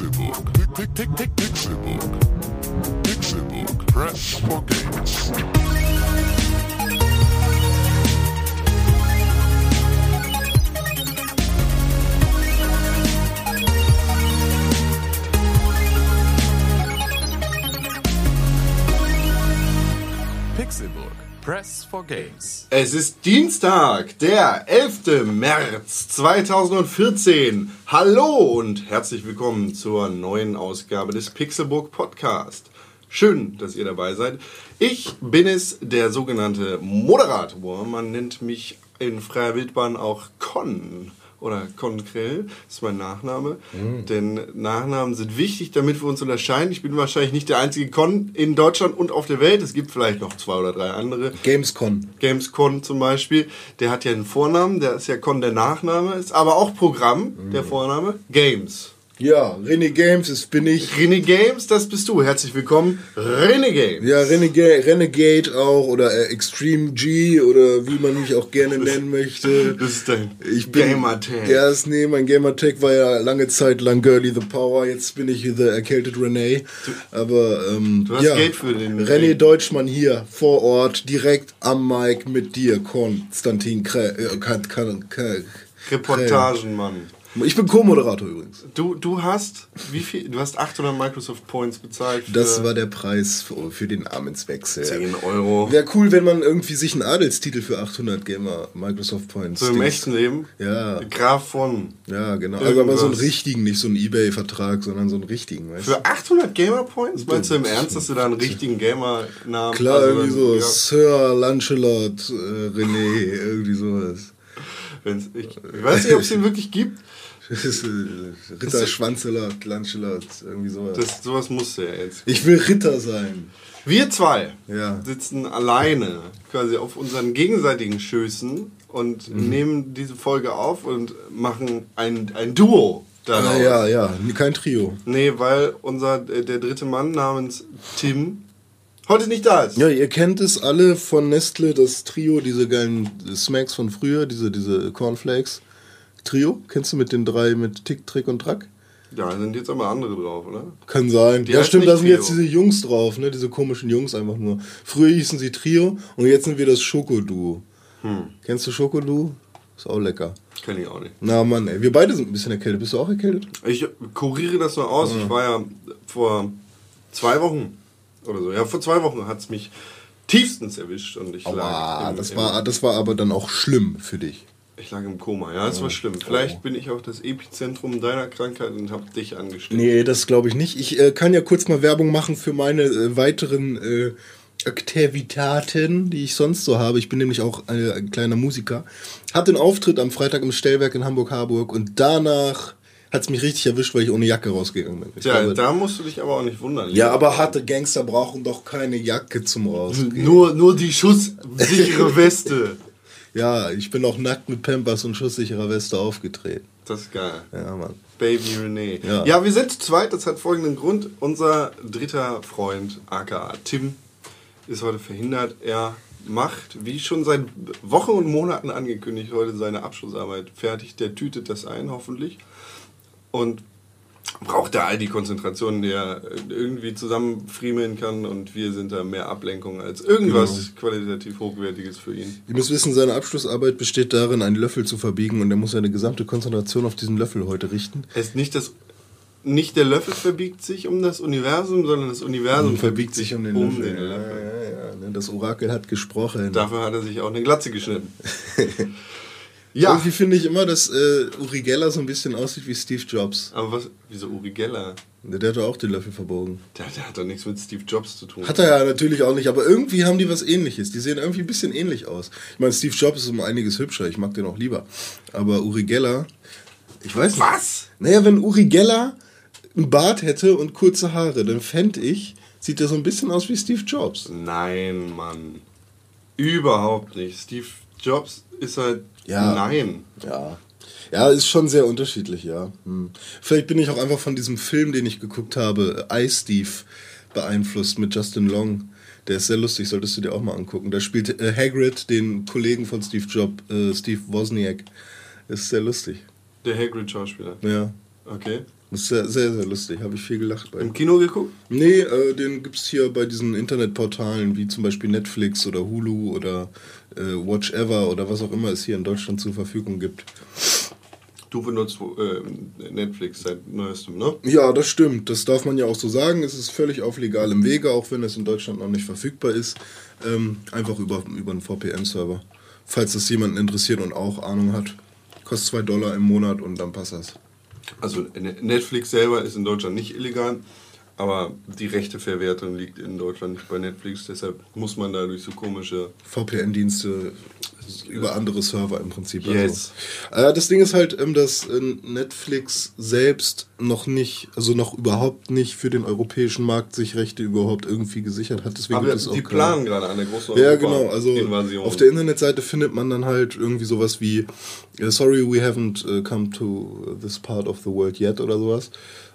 Pixelbook. Pick, pick, pick, Pixelbook. Pixelbook. Press for games. Pixelburg. Press for Games. Es ist Dienstag, der 11. März 2014. Hallo und herzlich willkommen zur neuen Ausgabe des Pixelburg Podcast. Schön, dass ihr dabei seid. Ich bin es, der sogenannte Moderator. Man nennt mich in freier Wildbahn auch Con oder Konkrell, das ist mein Nachname. Denn Nachnamen sind wichtig, damit wir uns unterscheiden. Ich bin wahrscheinlich nicht der einzige Con in Deutschland und auf der Welt. Es gibt vielleicht noch zwei oder drei andere. Gamescon. Gamescon zum Beispiel, der hat ja einen Vornamen, der ist ja Con der Nachname, ist aber auch Programm, der Vorname, Games. Ja, René Games, das bin ich. René Games, das bist du. Herzlich willkommen, René Games. Ja, Renegade, Renegade auch oder äh, Extreme G oder wie man mich auch gerne nennen möchte. Das ist dein Ich bin, Gamertag. Ja, ist, nee, mein Gamertag war ja lange Zeit lang Girly the Power. Jetzt bin ich The Erkältet René. Aber, ähm, Du hast ja, Geld für den- René Deutschmann hier vor Ort, direkt am Mic mit dir, Konstantin Krä, äh, K, K, K, Reportagenmann. Ich bin Co-Moderator übrigens. Du, du hast, wie viel? Du hast 800 Microsoft Points bezahlt. Das war der Preis für, für den Namenswechsel. 10 Euro. Wäre cool, wenn man irgendwie sich einen Adelstitel für 800 Gamer Microsoft Points. So im echten Leben. Ja. Graf von. Ja, genau. Also aber so einen Irgendwas. richtigen, nicht so einen Ebay-Vertrag, sondern so einen richtigen, weißt du? Für 800 Gamer Points? Meinst du im Ernst, dass du da einen richtigen Gamer-Namen Klar, also irgendwie so ja. Sir Lancelot äh, René, irgendwie sowas. Wenn's, ich, ich weiß nicht, ob es den wirklich gibt. Das ist, äh, Ritter Schwanzelot, Lancelot, irgendwie sowas. Das, sowas musste ja jetzt. ich will Ritter sein. Wir zwei Ja. sitzen alleine quasi auf unseren gegenseitigen Schößen und Mhm. nehmen diese Folge auf und machen ein, ein Duo daraus. Ah, ja, ja, kein Trio. Nee, weil unser, äh, der dritte Mann namens Tim heute nicht da ist. Ja, ihr kennt es alle von Nestle, das Trio, diese geilen Smacks von früher, diese, diese Cornflakes. Trio, kennst du mit den drei mit Tick, Trick und Track? Ja, sind jetzt aber andere drauf, oder? Kann sein. Die ja, stimmt, da sind jetzt Trio. diese Jungs drauf, ne? Diese komischen Jungs einfach nur. Früher hießen sie Trio und jetzt sind wir das Schokoduo. Hm. Kennst du Schokoduo? Ist auch lecker. Kenn ich auch nicht. Na Mann, ey, wir beide sind ein bisschen erkältet. Bist du auch erkältet? Ich kuriere das nur aus. Ich war ja vor zwei Wochen oder so. Ja, vor zwei Wochen hat es mich tiefstens erwischt und ich lag, Aua, im, das war, das war aber dann auch schlimm für dich. Ich lag im Koma. Ja, das war schlimm. Vielleicht bin ich auch das Epizentrum deiner Krankheit und habe dich angesteckt. Nee, das glaube ich nicht. Ich äh, kann ja kurz mal Werbung machen für meine äh, weiteren äh, Aktivitäten, die ich sonst so habe. Ich bin nämlich auch äh, ein kleiner Musiker. Hatte einen Auftritt am Freitag im Stellwerk in Hamburg-Harburg und danach hat es mich richtig erwischt, weil ich ohne Jacke rausgegangen bin. Ich Tja, glaube, da musst du dich aber auch nicht wundern. ja, aber harte Gangster brauchen doch keine Jacke zum Rausgehen. Nur, nur die schusssichere Weste. Ja, ich bin auch nackt mit Pampers und schusssicherer Weste aufgetreten. Das ist geil. Ja, Mann. Baby René. Ja. Ja. wir sind zu zweit. Das hat folgenden Grund. Unser dritter Freund, aka Tim, ist heute verhindert. Er macht, wie schon seit Wochen und Monaten angekündigt, heute seine Abschlussarbeit fertig. Der tütet das ein, hoffentlich. Und braucht da all die Konzentration, die er irgendwie zusammenfriemeln kann. Und wir sind da mehr Ablenkung als irgendwas qualitativ Hochwertiges für ihn. Ihr müsst wissen, seine Abschlussarbeit besteht darin, einen Löffel zu verbiegen und er muss seine gesamte Konzentration auf diesen Löffel heute richten. Es ist nicht das. Nicht der Löffel verbiegt sich um das Universum, sondern das Universum verbiegt sich um den, Löffel. Ja, ja, ja. ne, Das Orakel hat gesprochen. Dafür hat er sich auch eine Glatze geschnitten. ja, Irgendwie finde ich immer, dass äh, Uri Geller so ein bisschen aussieht wie Steve Jobs. aber was, wieso Uri Geller? Der hat doch auch den Löffel verbogen. Der, der hat doch nichts mit Steve Jobs zu tun. Hat er ja natürlich auch nicht, aber irgendwie haben die was ähnliches. Die sehen irgendwie ein bisschen ähnlich aus. Ich meine, Steve Jobs ist um einiges hübscher, ich mag den auch lieber. Aber Uri Geller, ich weiß nicht. Was? Naja, wenn Uri Geller einen Bart hätte und kurze Haare, dann fände ich, sieht er so ein bisschen aus wie Steve Jobs. Nein, Mann. Überhaupt nicht. Steve Jobs ist halt. Ja. Nein. Ja. Ja, ist schon sehr unterschiedlich, ja. Hm. Vielleicht bin ich auch einfach von diesem Film, den ich geguckt habe, I, Steve, beeinflusst mit Justin Long. Der ist sehr lustig, solltest du dir auch mal angucken. Da spielt äh, Hagrid, den Kollegen von Steve Jobs, äh, Steve Wozniak. Ist sehr lustig. Der Hagrid-Schauspieler. Ja. Okay. Das ist sehr, sehr, sehr lustig. Habe ich viel gelacht bei. Im Kino geguckt? Nee, äh, den gibt es hier bei diesen Internetportalen wie zum Beispiel Netflix oder Hulu oder äh, Watch Ever oder was auch immer es hier in Deutschland zur Verfügung gibt. Du benutzt äh, Netflix seit neuestem, ne? Ja, das stimmt. Das darf man ja auch so sagen. Es ist völlig auf legalem Wege, auch wenn es in Deutschland noch nicht verfügbar ist. Ähm, einfach über, über einen VPN-Server. Falls das jemanden interessiert und auch Ahnung hat. Kostet 2 Dollar im Monat und dann passt das. Also Ne- Netflix selber ist in Deutschland nicht illegal, aber die Rechteverwertung liegt in Deutschland nicht bei Netflix, deshalb muss man da durch so komische VPN-Dienste über andere Server im Prinzip. Yes. Also. Das Ding ist halt, ähm, dass äh, Netflix selbst noch nicht, also noch überhaupt nicht für den europäischen Markt sich Rechte überhaupt irgendwie gesichert hat. Deswegen Aber gibt es auch die planen gerade eine große Ja, genau. Also Invasion. auf der Internetseite findet man dann halt irgendwie sowas wie äh, Sorry, we haven't come to this part of the world yet oder sowas.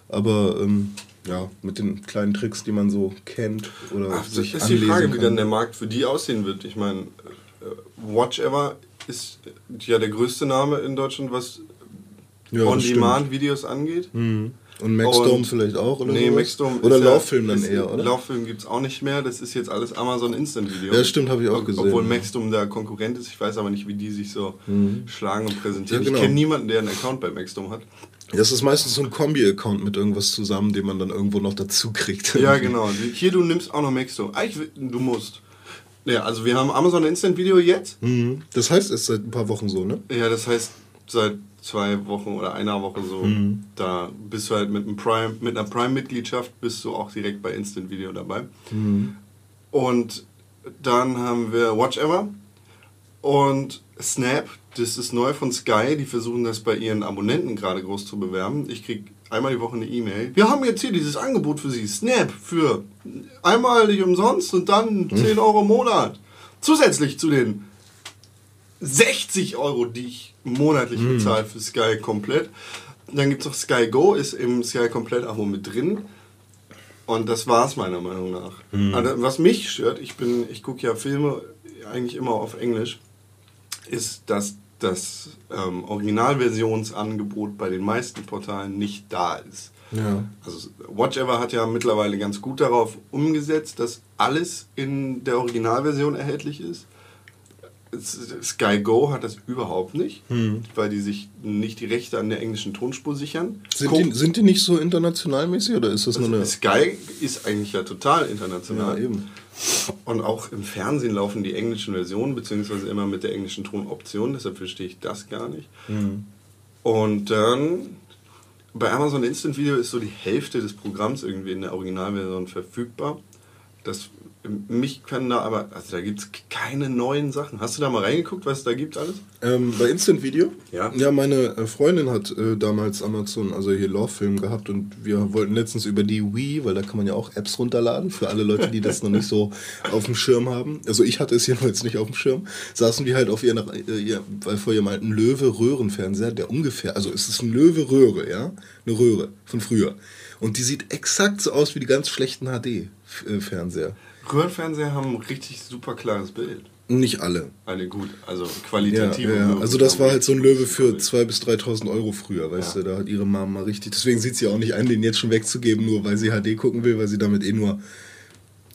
Aber ähm, ja, mit den kleinen Tricks, die man so kennt oder Ach, das sich ist die Frage, wie kann. dann der Markt für die aussehen wird. Ich meine, Watch Ever ist ja der größte Name in Deutschland, was Ja, On-Demand-Videos angeht. Mhm. Und Maxdome Und- vielleicht auch oder nee? Maxdome Oder ist ja- Lauffilm dann eher, oder? Lauffilm gibt es auch nicht mehr. Das ist jetzt alles Amazon Instant Video. Ja, stimmt, habe ich auch gesehen. Obwohl Maxdome der Konkurrent ist. Ich weiß aber nicht, wie die sich so schlagen und präsentieren. Ja, genau. Ich kenne niemanden, der einen Account bei Maxdome hat. Das ist meistens so ein Kombi-Account mit irgendwas zusammen, den man dann irgendwo noch dazu kriegt. Ja, genau. Hier, du nimmst auch noch Maxdome. Eigentlich, will- du musst. Ja, also wir haben Amazon Instant Video jetzt. Mhm. Das heißt, es ist seit ein paar Wochen so, ne? Ja, das heißt seit zwei Wochen oder einer Woche so. Mhm. Da bist du halt mit, einem Prime, mit einer Prime-Mitgliedschaft bist du auch direkt bei Instant Video dabei. Mhm. Und dann haben wir Watch Ever und Snap. Das ist neu von Sky. Die versuchen das bei ihren Abonnenten gerade groß zu bewerben. Ich krieg einmal die Woche eine E-Mail. Wir haben jetzt hier dieses Angebot für Sie. Snap für einmalig umsonst und dann 10 Euro im Monat. Zusätzlich zu den 60 Euro, die ich monatlich bezahle für Sky komplett. Dann gibt es noch Sky Go, ist im Sky komplett Abo mit drin. Und das war's meiner Meinung nach. Also, was mich stört, ich bin, ich gucke ja Filme eigentlich immer auf Englisch, ist, dass das ähm, Originalversionsangebot bei den meisten Portalen nicht da ist. Ja. Also Watch Ever hat ja mittlerweile ganz gut darauf umgesetzt, dass alles in der Originalversion erhältlich ist. S- Sky Go hat das überhaupt nicht, weil die sich nicht die Rechte an der englischen Tonspur sichern. Sind Guck- die, sind die nicht so internationalmäßig oder ist das nur eine. Sky ist eigentlich ja total international. Ja, eben. Und auch im Fernsehen laufen die englischen Versionen, beziehungsweise immer mit der englischen Tonoption, deshalb verstehe ich das gar nicht. Mhm. Und dann bei Amazon Instant Video ist so die Hälfte des Programms irgendwie in der Originalversion verfügbar. Das mich kann da aber, also da gibt es keine neuen Sachen. Hast du da mal reingeguckt, was es da gibt alles? Ähm, bei Instant Video? Ja. Ja, meine äh, Freundin hat äh, damals Amazon, also hier Love-Film gehabt und wir wollten letztens über die Wii, weil da kann man ja auch Apps runterladen für alle Leute, die das noch nicht so auf dem Schirm haben. Also ich hatte es jedenfalls nicht auf dem Schirm. Saßen wir halt auf ihren, äh, ihr, weil vor ihrem alten Löwe-Röhrenfernseher, der ungefähr, also es ist ein Löwe-Röhre, ja? Eine Röhre von früher. Und die sieht exakt so aus wie die ganz schlechten HD-Fernseher. Röhrenfernseher haben ein richtig super klares Bild. Nicht alle. Alle gut, also qualitativ. ja, ja. Also das war halt so ein Löwe für 2.000 bis 3.000 Euro früher, weißt Ja. du, da hat ihre Mama mal richtig, deswegen sieht sie auch nicht ein, den jetzt schon wegzugeben, nur weil sie HD gucken will, weil sie damit eh nur,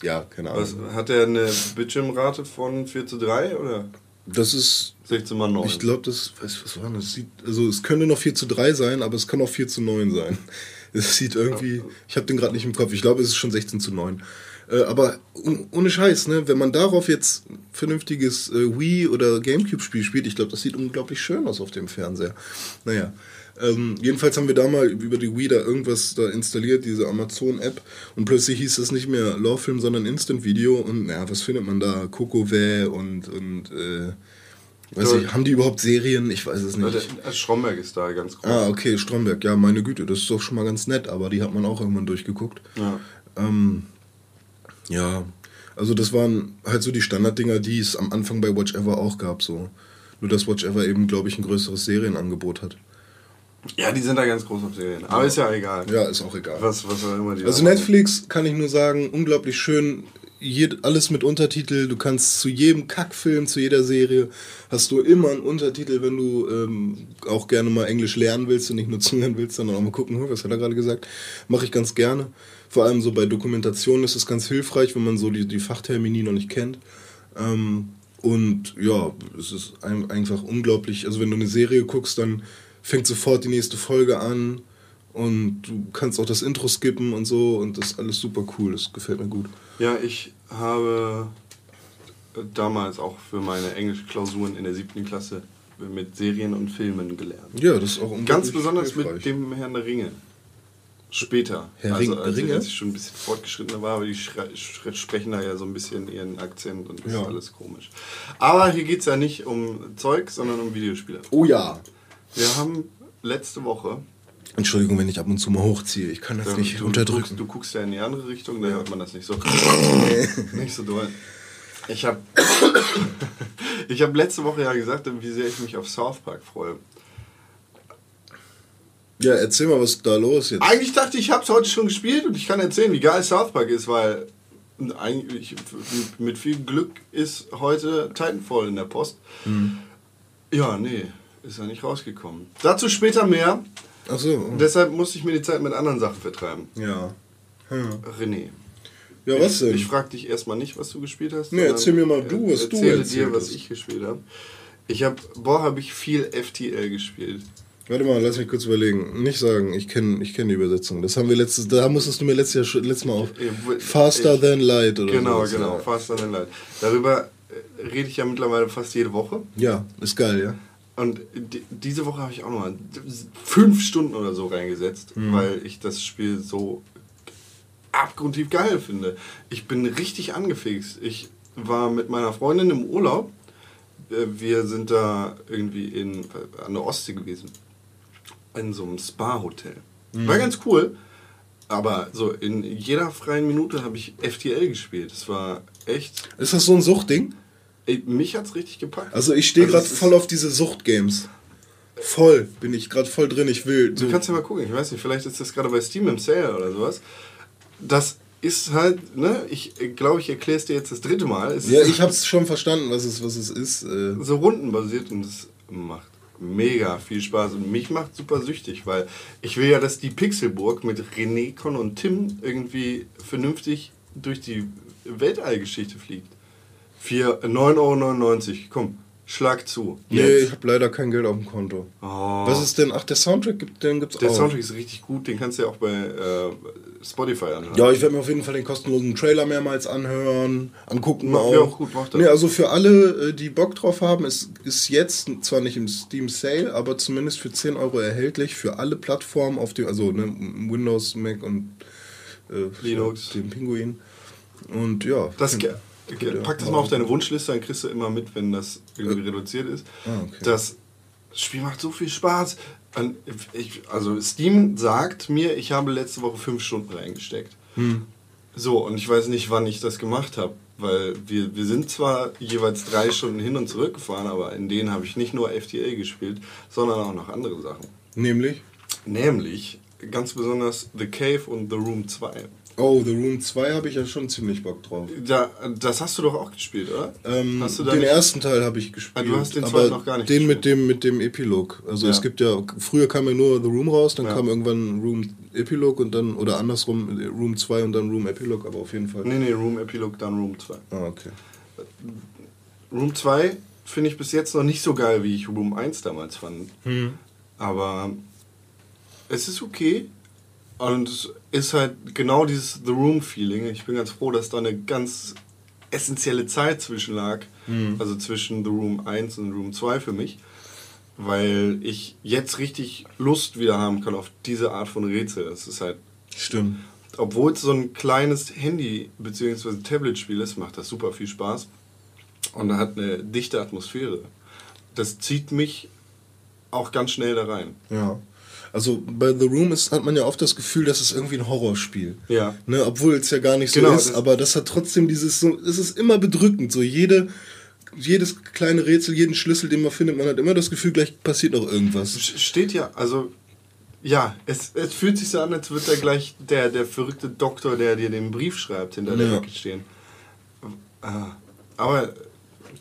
ja, keine Ahnung. Was, hat er eine Bildschirmrate von 4 zu 3 oder Das ist, 16 mal 9? ich glaube, das, was, was war das? Sieht, also es könnte noch 4 zu 3 sein, aber es kann auch 4 zu 9 sein. Es sieht irgendwie, ich habe den gerade nicht im Kopf, ich glaube, es ist schon 16 zu 9. Äh, aber un- ohne Scheiß, ne, wenn man darauf jetzt ein vernünftiges äh, Wii oder Gamecube-Spiel spielt, ich glaube, das sieht unglaublich schön aus auf dem Fernseher. Naja, ähm, jedenfalls haben wir da mal über die Wii da irgendwas da installiert, diese Amazon-App, und plötzlich hieß das nicht mehr Lawfilm, sondern Instant Video. Und naja, was findet man da? Kokowä und, und äh, weiß ich, haben die überhaupt Serien? Ich weiß es nicht. der Stromberg ist da ganz groß. Ah, okay, Stromberg. Ja, meine Güte, das ist doch schon mal ganz nett, aber die hat man auch irgendwann durchgeguckt. Ja. Ähm, ja, also das waren halt so die Standarddinger, die es am Anfang bei Watch Ever auch gab. So. Nur dass Watch Ever eben, glaube ich, ein größeres Serienangebot hat. ja, die sind da ganz groß auf Serien. Aber ist ja egal. Ja, ist auch egal. Was, was auch immer die Also. Netflix kann ich nur sagen, unglaublich schön. jed, alles mit Untertitel. Du kannst zu jedem Kackfilm, zu jeder Serie, hast du immer einen Untertitel, wenn du ähm, auch gerne mal Englisch lernen willst und nicht nur zuhören willst, sondern auch mal gucken, was hat er gerade gesagt. Mache ich ganz gerne. Vor allem so bei Dokumentationen ist es ganz hilfreich, wenn man so die, die Fachtermini noch nicht kennt. Ähm, und ja, es ist ein, einfach unglaublich. Also wenn du eine Serie guckst, dann fängt sofort die nächste Folge an und du kannst auch das Intro skippen und so und das ist alles super cool. Das gefällt mir gut. Ja, ich habe damals auch für meine Englischklausuren in der siebten Klasse mit Serien und Filmen gelernt. Ja, das ist auch unglaublich Ganz besonders hilfreich. mit dem Herrn der Ringe. Später. Herr also, als, Ringe? Ich, schon ein bisschen fortgeschrittener war, aber die sprechen da ja so ein bisschen ihren Akzent und das Ja. ist alles komisch. Aber hier geht es ja nicht um Zeug, sondern um Videospiele. Oh ja. Wir haben letzte Woche. Entschuldigung, wenn ich ab und zu mal hochziehe. Ich kann das ähm, nicht du, unterdrücken. Guckst, du guckst ja in die andere Richtung, da hört man das nicht so. nicht so doll. Ich habe ich hab letzte Woche ja gesagt, wie sehr ich mich auf South Park freue. Ja, erzähl mal, was ist da los jetzt? Eigentlich dachte ich, ich habe es heute schon gespielt und ich kann erzählen, wie geil South Park ist, weil eigentlich mit viel Glück ist heute Titanfall in der Post. Ja, nee, ist ja nicht rausgekommen. Dazu später mehr. Ach so. Und deshalb musste ich mir die Zeit mit anderen Sachen vertreiben. Ja. Hm. René. Ja, was ich, denn? Ich frage dich erstmal nicht, was du gespielt hast. Nee, erzähl mir mal du, was du erzähle erzählt dir, was hast. ich gespielt habe. Ich habe, boah, habe ich viel FTL gespielt. Warte mal, lass mich kurz überlegen. Nicht sagen, ich kenne ich kenn die Übersetzung. Das haben wir letztes, da musstest du mir letztes, Jahr, letztes Mal auf. Faster ich- than light oder Genau, sowas, genau. Faster Than Light. Darüber äh, rede ich ja mittlerweile fast jede Woche. ja, ist geil, ja. Und di- diese Woche habe ich auch nochmal fünf Stunden oder so reingesetzt, Mhm. weil ich das Spiel so abgrundtief geil finde. Ich bin richtig angefixt. Ich war mit meiner Freundin im Urlaub. Äh, Wir sind da irgendwie in, an der Ostsee gewesen. In so einem Spa-Hotel. Mhm. War ganz cool. Aber so in jeder freien Minute habe ich FTL gespielt. Das war echt. Ist das so ein Suchtding? Ey, mich hat's richtig gepackt. Also ich stehe Also gerade voll auf diese Suchtgames. Voll, bin ich gerade voll drin. Ich will. So, Du kannst ja mal gucken, ich weiß nicht, vielleicht ist das gerade bei Steam im Sale oder sowas. Das ist halt, ne, ich glaube, ich erkläre es dir jetzt das dritte Mal. Es ja, ich habe es schon verstanden, was es, was es ist. Äh, so rundenbasiert und es macht mega viel Spaß und mich macht super süchtig, weil ich will ja, dass die Pixelburg mit René, Con und Tim irgendwie vernünftig durch die Weltallgeschichte fliegt. Für 9,99 Euro, komm, schlag zu. nee, Jetzt. ich habe leider kein Geld auf dem Konto. Oh. Was ist denn? Ach, der Soundtrack gibt, den gibt's Der auch. Soundtrack ist richtig gut, den kannst du ja auch bei äh, Spotify anhören. Ja, ich werde mir auf jeden Fall den kostenlosen Trailer mehrmals anhören, angucken Mach- auch. ja, auch gut, mach das. Nee, also für alle, äh, die Bock drauf haben, ist, ist jetzt zwar nicht im Steam Sale, aber zumindest für 10 Euro erhältlich für alle Plattformen auf dem, also ne, Windows, Mac und äh, Linux. dem Pinguin. Und ja. Das, pack das mal auf deine Wunschliste, dann kriegst du immer mit, wenn das irgendwie reduziert ist. Ah, okay. Das Spiel macht so viel Spaß. Ich, also Steam sagt mir, ich habe letzte Woche fünf Stunden reingesteckt. Hm. So, und ich weiß nicht, wann ich das gemacht habe. Weil wir, wir sind zwar jeweils drei Stunden hin und zurück gefahren, aber in denen habe ich nicht nur FTA gespielt, sondern auch noch andere Sachen. Nämlich? Nämlich ganz besonders The Cave und The Room 2. Oh, The Room 2 habe ich ja schon ziemlich Bock drauf. Da, das hast du doch auch gespielt, oder? Ähm, den nicht- ersten Teil habe ich gespielt. Ah, du hast den zweiten noch gar nicht Den mit gespielt. dem, mit dem Epilog. Also Ja. es gibt ja, früher kam ja nur The Room raus, dann Ja. kam irgendwann Room Epilog und dann, oder andersrum, Room 2 und dann Room Epilog, aber auf jeden Fall. Nee, nee, Room Epilog, dann Room 2. Ah, okay. Room 2 finde ich bis jetzt noch nicht so geil, wie ich Room 1 damals fand. Hm. Aber es ist okay. Und es ist halt genau dieses The Room-Feeling. Ich bin ganz froh, dass da eine ganz essentielle Zeit zwischen lag. Also zwischen The Room 1 und Room 2 für mich. Weil ich jetzt richtig Lust wieder haben kann auf diese Art von Rätsel. Es ist halt Stimmt. obwohl es so ein kleines Handy- bzw. Tablet-Spiel ist, macht das super viel Spaß und hat eine dichte Atmosphäre. Das zieht mich auch ganz schnell da rein. Ja. Also bei The Room ist, hat man ja oft das Gefühl, dass es irgendwie ein Horrorspiel. Ja. Ne, obwohl es ja gar nicht so Genau, ist, das- aber das hat trotzdem dieses so, es ist immer bedrückend. So jede, jedes kleine Rätsel, jeden Schlüssel, den man findet, man hat immer das Gefühl, gleich passiert noch irgendwas. Steht ja, also ja, es, es fühlt sich so an, als würde da gleich der, der verrückte Doktor, der dir den Brief schreibt, hinter der Ja. Ecke stehen. Ah, aber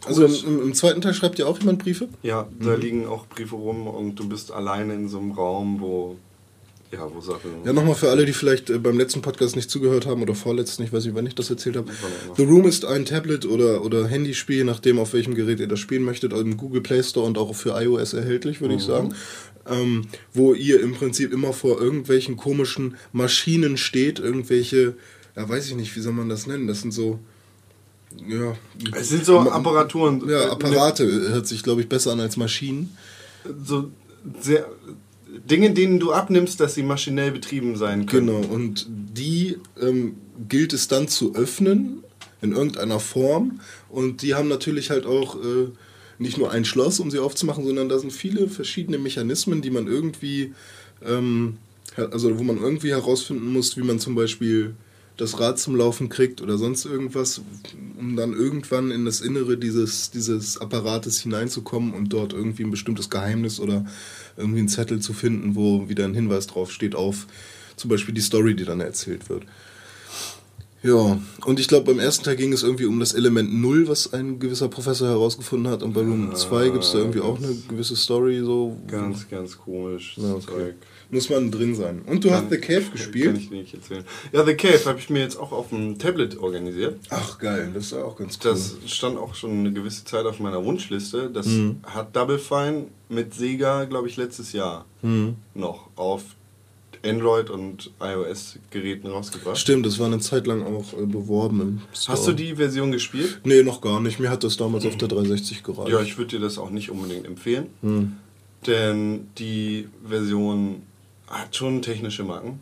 Also im, im zweiten Teil schreibt ja auch jemand Briefe? ja, da liegen auch Briefe rum und du bist alleine in so einem Raum, wo ja, wo Sachen. Ja, nochmal für alle, die vielleicht äh, beim letzten Podcast nicht zugehört haben oder vorletzten, ich weiß nicht, wann ich das erzählt habe. The Room ist ein Tablet- oder, oder Handyspiel, je nachdem, auf welchem Gerät ihr das spielen möchtet, im Google Play Store und auch für iOS erhältlich, würde ich sagen. Ähm, wo ihr im Prinzip immer vor irgendwelchen komischen Maschinen steht, irgendwelche, ja, weiß ich nicht, wie soll man das nennen? Das sind so, ja, es sind so Apparaturen. ja äh, Apparate, hört sich, glaube ich, besser an als Maschinen. so sehr Dinge, denen du abnimmst, dass sie maschinell betrieben sein können. Genau, und die ähm, gilt es dann zu öffnen in irgendeiner Form. Und die haben natürlich halt auch äh, nicht nur ein Schloss, um sie aufzumachen, sondern da sind viele verschiedene Mechanismen, die man irgendwie, ähm, also wo man irgendwie herausfinden muss, wie man zum Beispiel das Rad zum Laufen kriegt oder sonst irgendwas, um dann irgendwann in das Innere dieses, dieses Apparates hineinzukommen und dort irgendwie ein bestimmtes Geheimnis oder irgendwie einen Zettel zu finden, wo wieder ein Hinweis drauf steht auf zum Beispiel die Story, die dann erzählt wird. Ja, und ich glaube, beim ersten Teil ging es irgendwie um das Element Null, was ein gewisser Professor herausgefunden hat. Und bei Room 2 gibt es da irgendwie auch eine gewisse Story, so. Ganz, ganz komisch. Ja, okay. Zeug. Muss man drin sein. Und du hast The Cave Kann gespielt. ich nicht erzählen. Ja, The Cave habe ich mir jetzt auch auf dem Tablet organisiert. Ach, geil, das ist ja auch ganz cool. Das stand auch schon eine gewisse Zeit auf meiner Wunschliste. Das Mhm. hat Double Fine mit Sega, glaube ich, letztes Jahr Mhm. noch auf Android und iOS-Geräten rausgebracht. Stimmt, das war eine Zeit lang auch äh, beworben im Store. Hast du die Version gespielt? Nee, noch gar nicht. Mir hat das damals auf der 360 gereicht. Ja, ich würde dir das auch nicht unbedingt empfehlen. Hm. Denn die Version hat schon technische Macken.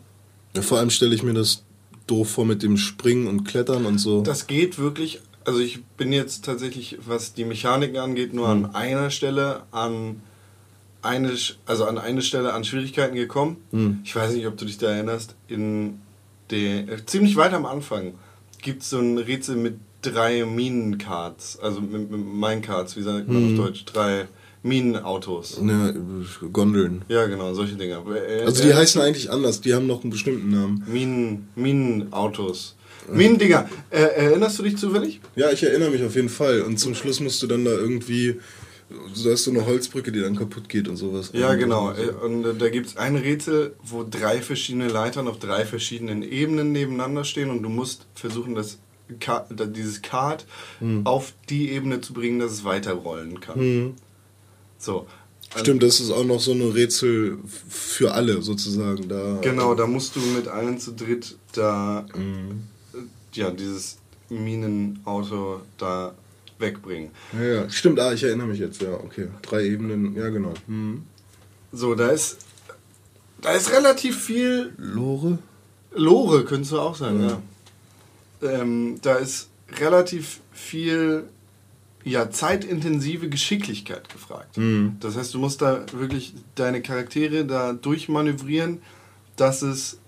ja, vor allem stelle ich mir das doof vor mit dem Springen und Klettern und so. Das geht wirklich. Also ich bin jetzt tatsächlich, was die Mechaniken angeht, nur Hm. an einer Stelle an eine, also an eine Stelle an Schwierigkeiten gekommen. Hm. Ich weiß nicht, ob du dich da erinnerst. In der äh, ziemlich weit am Anfang gibt es so ein Rätsel mit drei Minencards, also mit, mit Minecards, wie sagt man Hm. auf Deutsch, drei Minenautos. ja, Gondeln. Ja, genau, solche Dinge. Äh, Also die äh, heißen eigentlich anders, die haben noch einen bestimmten Namen. Minen, Minenautos. Minendinger. Äh, erinnerst du dich zufällig? Ja, ich erinnere mich auf jeden Fall. Und zum Schluss musst du dann da irgendwie. Da ist so eine Holzbrücke, die dann kaputt geht und sowas. Ja, genau. Äh, Und äh, da gibt es ein Rätsel, wo drei verschiedene Leitern auf drei verschiedenen Ebenen nebeneinander stehen und du musst versuchen, das dieses Kart auf die Ebene zu bringen, dass es weiterrollen kann. Mhm. So. Also, Stimmt, das ist auch noch so ein Rätsel für alle sozusagen. Da, Genau, da musst du mit allen zu dritt da Mhm. äh, ja, dieses Minenauto da wegbringen. Ja, ja, stimmt, ah, ich erinnere mich jetzt, ja, okay. Drei Ebenen, ja genau. Mhm. So, da ist da ist relativ viel Lore? Lore könntest du auch sagen, Ja. ja. Ähm, da ist relativ viel ja, zeitintensive Geschicklichkeit gefragt. Mhm. Das heißt, du musst da wirklich deine Charaktere da durchmanövrieren, dass es,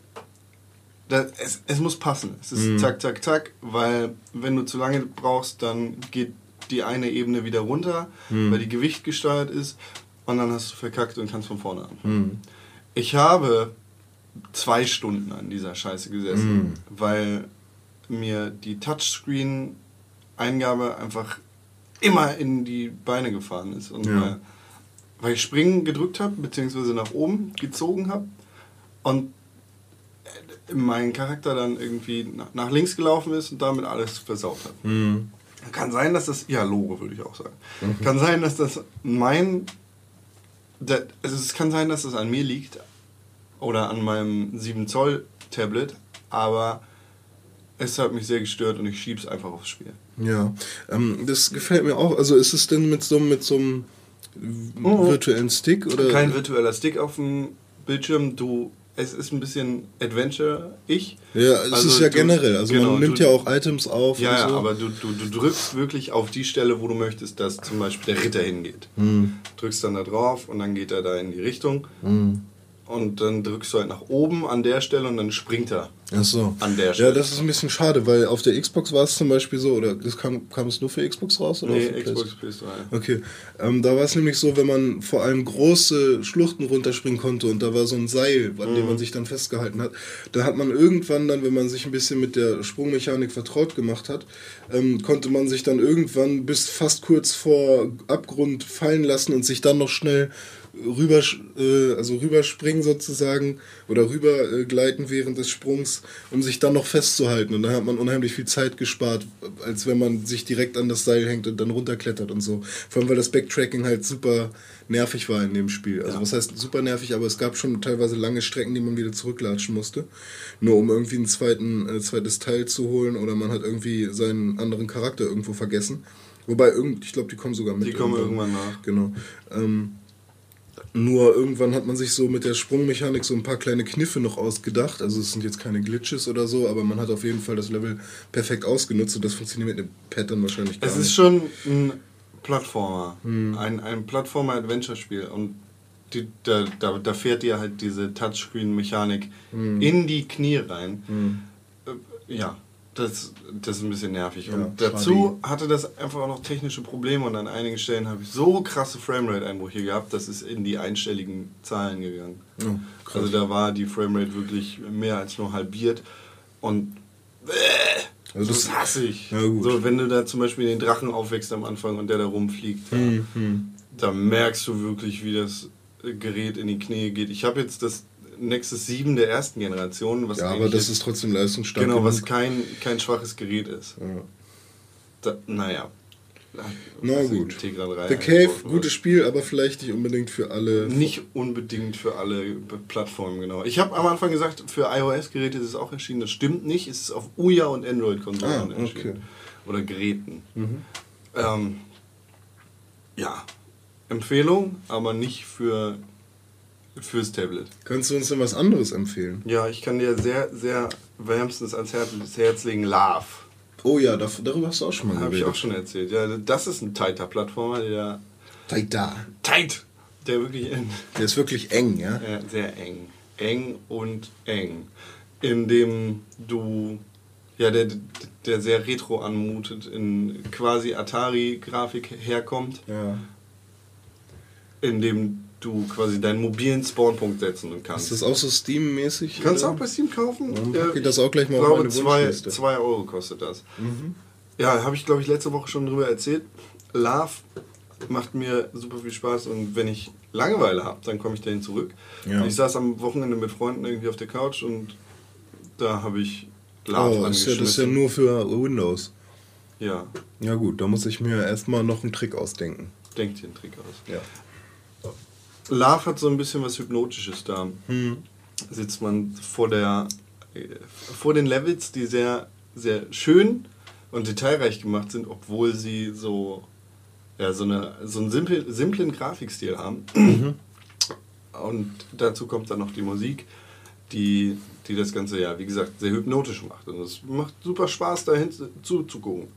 da, es, es muss passen. Es ist Mhm. zack, zack, zack, weil wenn du zu lange brauchst, dann geht die eine Ebene wieder runter, Mhm. weil die Gewicht gesteuert ist und dann hast du verkackt und kannst von vorne an. Mhm. Ich habe zwei Stunden an dieser Scheiße gesessen, Mhm. weil mir die Touchscreen-Eingabe einfach immer in die Beine gefahren ist. Und Ja. weil, weil ich springen gedrückt habe, beziehungsweise nach oben gezogen habe und äh, mein Charakter dann irgendwie nach, nach links gelaufen ist und damit alles versaut hat. Mhm. Kann sein, dass das, ja, Lore würde ich auch sagen. Kann sein, dass das mein, da, also es kann sein, dass das an mir liegt oder an meinem 7 Zoll Tablet, aber es hat mich sehr gestört und ich schieb's einfach aufs Spiel. Ja, ähm, das gefällt mir auch. Also ist es denn mit so, mit so einem Oh. virtuellen Stick? Oder? Kein virtueller Stick auf dem Bildschirm, du, es ist ein bisschen Adventure-ich. Ja, es Also ist ja du- generell. Also genau, man nimmt du- ja auch Items auf. Ja, und ja, so. aber du, du, du drückst wirklich auf die Stelle, wo du möchtest, dass zum Beispiel der Ritter hingeht. Hm. Drückst dann da drauf und dann geht er da in die Richtung. Hm. Und dann drückst du halt nach oben an der Stelle und dann springt er. Ach so. An der Ja, Stelle. das ist ein bisschen schade, weil auf der Xbox war es zum Beispiel so, oder das kam, kam es nur für Xbox raus? Oder Nee, für Xbox PlayStation? PS3. Okay, ähm, da war es nämlich so, wenn man vor allem große Schluchten runterspringen konnte und da war so ein Seil, an Mhm. dem man sich dann festgehalten hat, da hat man irgendwann dann, wenn man sich ein bisschen mit der Sprungmechanik vertraut gemacht hat, ähm, konnte man sich dann irgendwann bis fast kurz vor Abgrund fallen lassen und sich dann noch schnell rüber, äh, also rüberspringen sozusagen oder rüber äh, während des Sprungs, um sich dann noch festzuhalten. Und da hat man unheimlich viel Zeit gespart, als wenn man sich direkt an das Seil hängt und dann runterklettert und so. Vor allem, weil das Backtracking halt super nervig war in dem Spiel. Also was heißt super nervig, aber es gab schon teilweise lange Strecken, die man wieder zurücklatschen musste. Nur um irgendwie ein zweiten, äh, zweites Teil zu holen oder man hat irgendwie seinen anderen Charakter irgendwo vergessen. Wobei, irgend, ich glaube, die kommen sogar mit. Die kommen irgendwann nach. Genau. Ähm, nur irgendwann hat man sich so mit der Sprungmechanik so ein paar kleine Kniffe noch ausgedacht. Also es sind jetzt keine Glitches oder so, aber man hat auf jeden Fall das Level perfekt ausgenutzt und das funktioniert mit dem Pattern wahrscheinlich gar Es nicht. ist schon ein Plattformer, ein, ein Plattformer-Adventure-Spiel und die, da, da, da fährt dir halt diese Touchscreen-Mechanik in die Knie rein. Äh, ja, das, das ist ein bisschen nervig. Ja, und dazu hatte das einfach auch noch technische Probleme und an einigen Stellen habe ich so krasse Framerate-Einbrüche gehabt, dass es in die einstelligen Zahlen gegangen. Krass. also da war die Framerate wirklich mehr als nur halbiert und Also das, das- hasse ich. Ja. So, wenn du da zum Beispiel den Drachen aufwächst am Anfang und der da rumfliegt, ja, Mhm. da merkst du wirklich, wie das Gerät in die Knie geht. Ich habe jetzt das Nexus 7 der ersten Generation, was ja, aber das ist trotzdem leistungsstark. genau, was kein, kein schwaches Gerät ist. Ja. Da, naja. Na Also gut. Tegra 3 The Cave, gutes. Spiel, aber vielleicht nicht unbedingt für alle. Nicht unbedingt für alle Plattformen, genau. Ich habe am Anfang gesagt, für iOS-Geräte ist es auch erschienen. Das stimmt nicht. Es ist auf Ouya und Android-Konsolen Ah, erschienen. okay. Mhm. Oder Geräten. Ähm, ja, Empfehlung, aber nicht für fürs Tablet. Kannst du uns denn was anderes empfehlen? Ja, ich kann dir sehr, sehr wärmstens ans Herz, Herz legen, Love. Oh ja, da, darüber hast du auch schon mal Habe ich auch schon erzählt. Ja, das ist ein tighter Plattformer, der Da. tight, der wirklich in, Der ist wirklich eng, ja? Ja, sehr eng. Eng und eng. In dem du, ja, der, der sehr retro anmutet, in quasi Atari-Grafik herkommt, Ja. in dem du quasi deinen mobilen Spawnpunkt setzen kannst. Ist das auch so Steam-mäßig? Kannst du auch bei Steam kaufen? Dann Ja, ich das auch gleich mal ich glaube, meine zwei, Wunschliste. Mhm. zwei Euro kostet das. Ja, habe ich glaube ich letzte Woche schon drüber erzählt. Love macht mir super viel Spaß und wenn ich Langeweile habe, dann komme ich dahin zurück. Ja. Ich saß am Wochenende mit Freunden irgendwie auf der Couch und da habe ich Love Oh, das ist, ja, das ist ja nur für Windows. Ja, Ja gut, da muss ich mir erstmal noch einen Trick ausdenken. denkt dir einen Trick aus. Ja. Love hat so ein bisschen was Hypnotisches da. Hm. Sitzt man vor der äh, vor den Levels, die sehr, sehr schön und detailreich gemacht sind, obwohl sie so, ja, so, eine, so einen simpel, simplen Grafikstil haben. Und dazu kommt dann noch die Musik, die, die das Ganze, ja, wie gesagt, sehr hypnotisch macht. Und es macht super Spaß, dahin zuzugucken.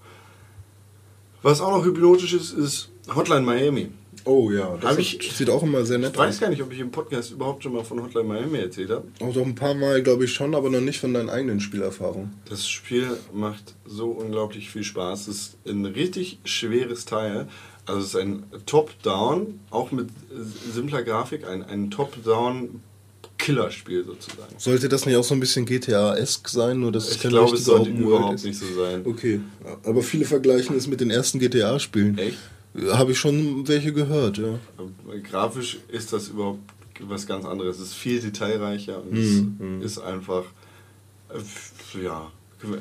Was auch noch hypnotisch ist, ist Hotline Miami. Oh ja, das ich- sieht auch immer sehr nett Ich weiß aus. gar nicht, ob ich im Podcast überhaupt schon mal von Hotline Miami erzählt habe. Auch doch ein paar Mal, glaube ich, schon, aber noch nicht von deinen eigenen Spielerfahrungen. Das Spiel macht so unglaublich viel Spaß. Es ist ein richtig schweres Teil. Also es ist ein Top-Down, auch mit simpler Grafik, ein, ein Top-Down-Killerspiel sozusagen. Sollte das nicht auch so ein bisschen GTA-esk sein, nur dass Ich glaube, es sollte überhaupt ist? nicht so sein. Okay, aber viele vergleichen es mit den ersten GTA-Spielen. Echt? Habe ich schon welche gehört, ja. Grafisch ist das überhaupt was ganz anderes. Es ist viel detailreicher und Mhm, es ist einfach, äh, ja,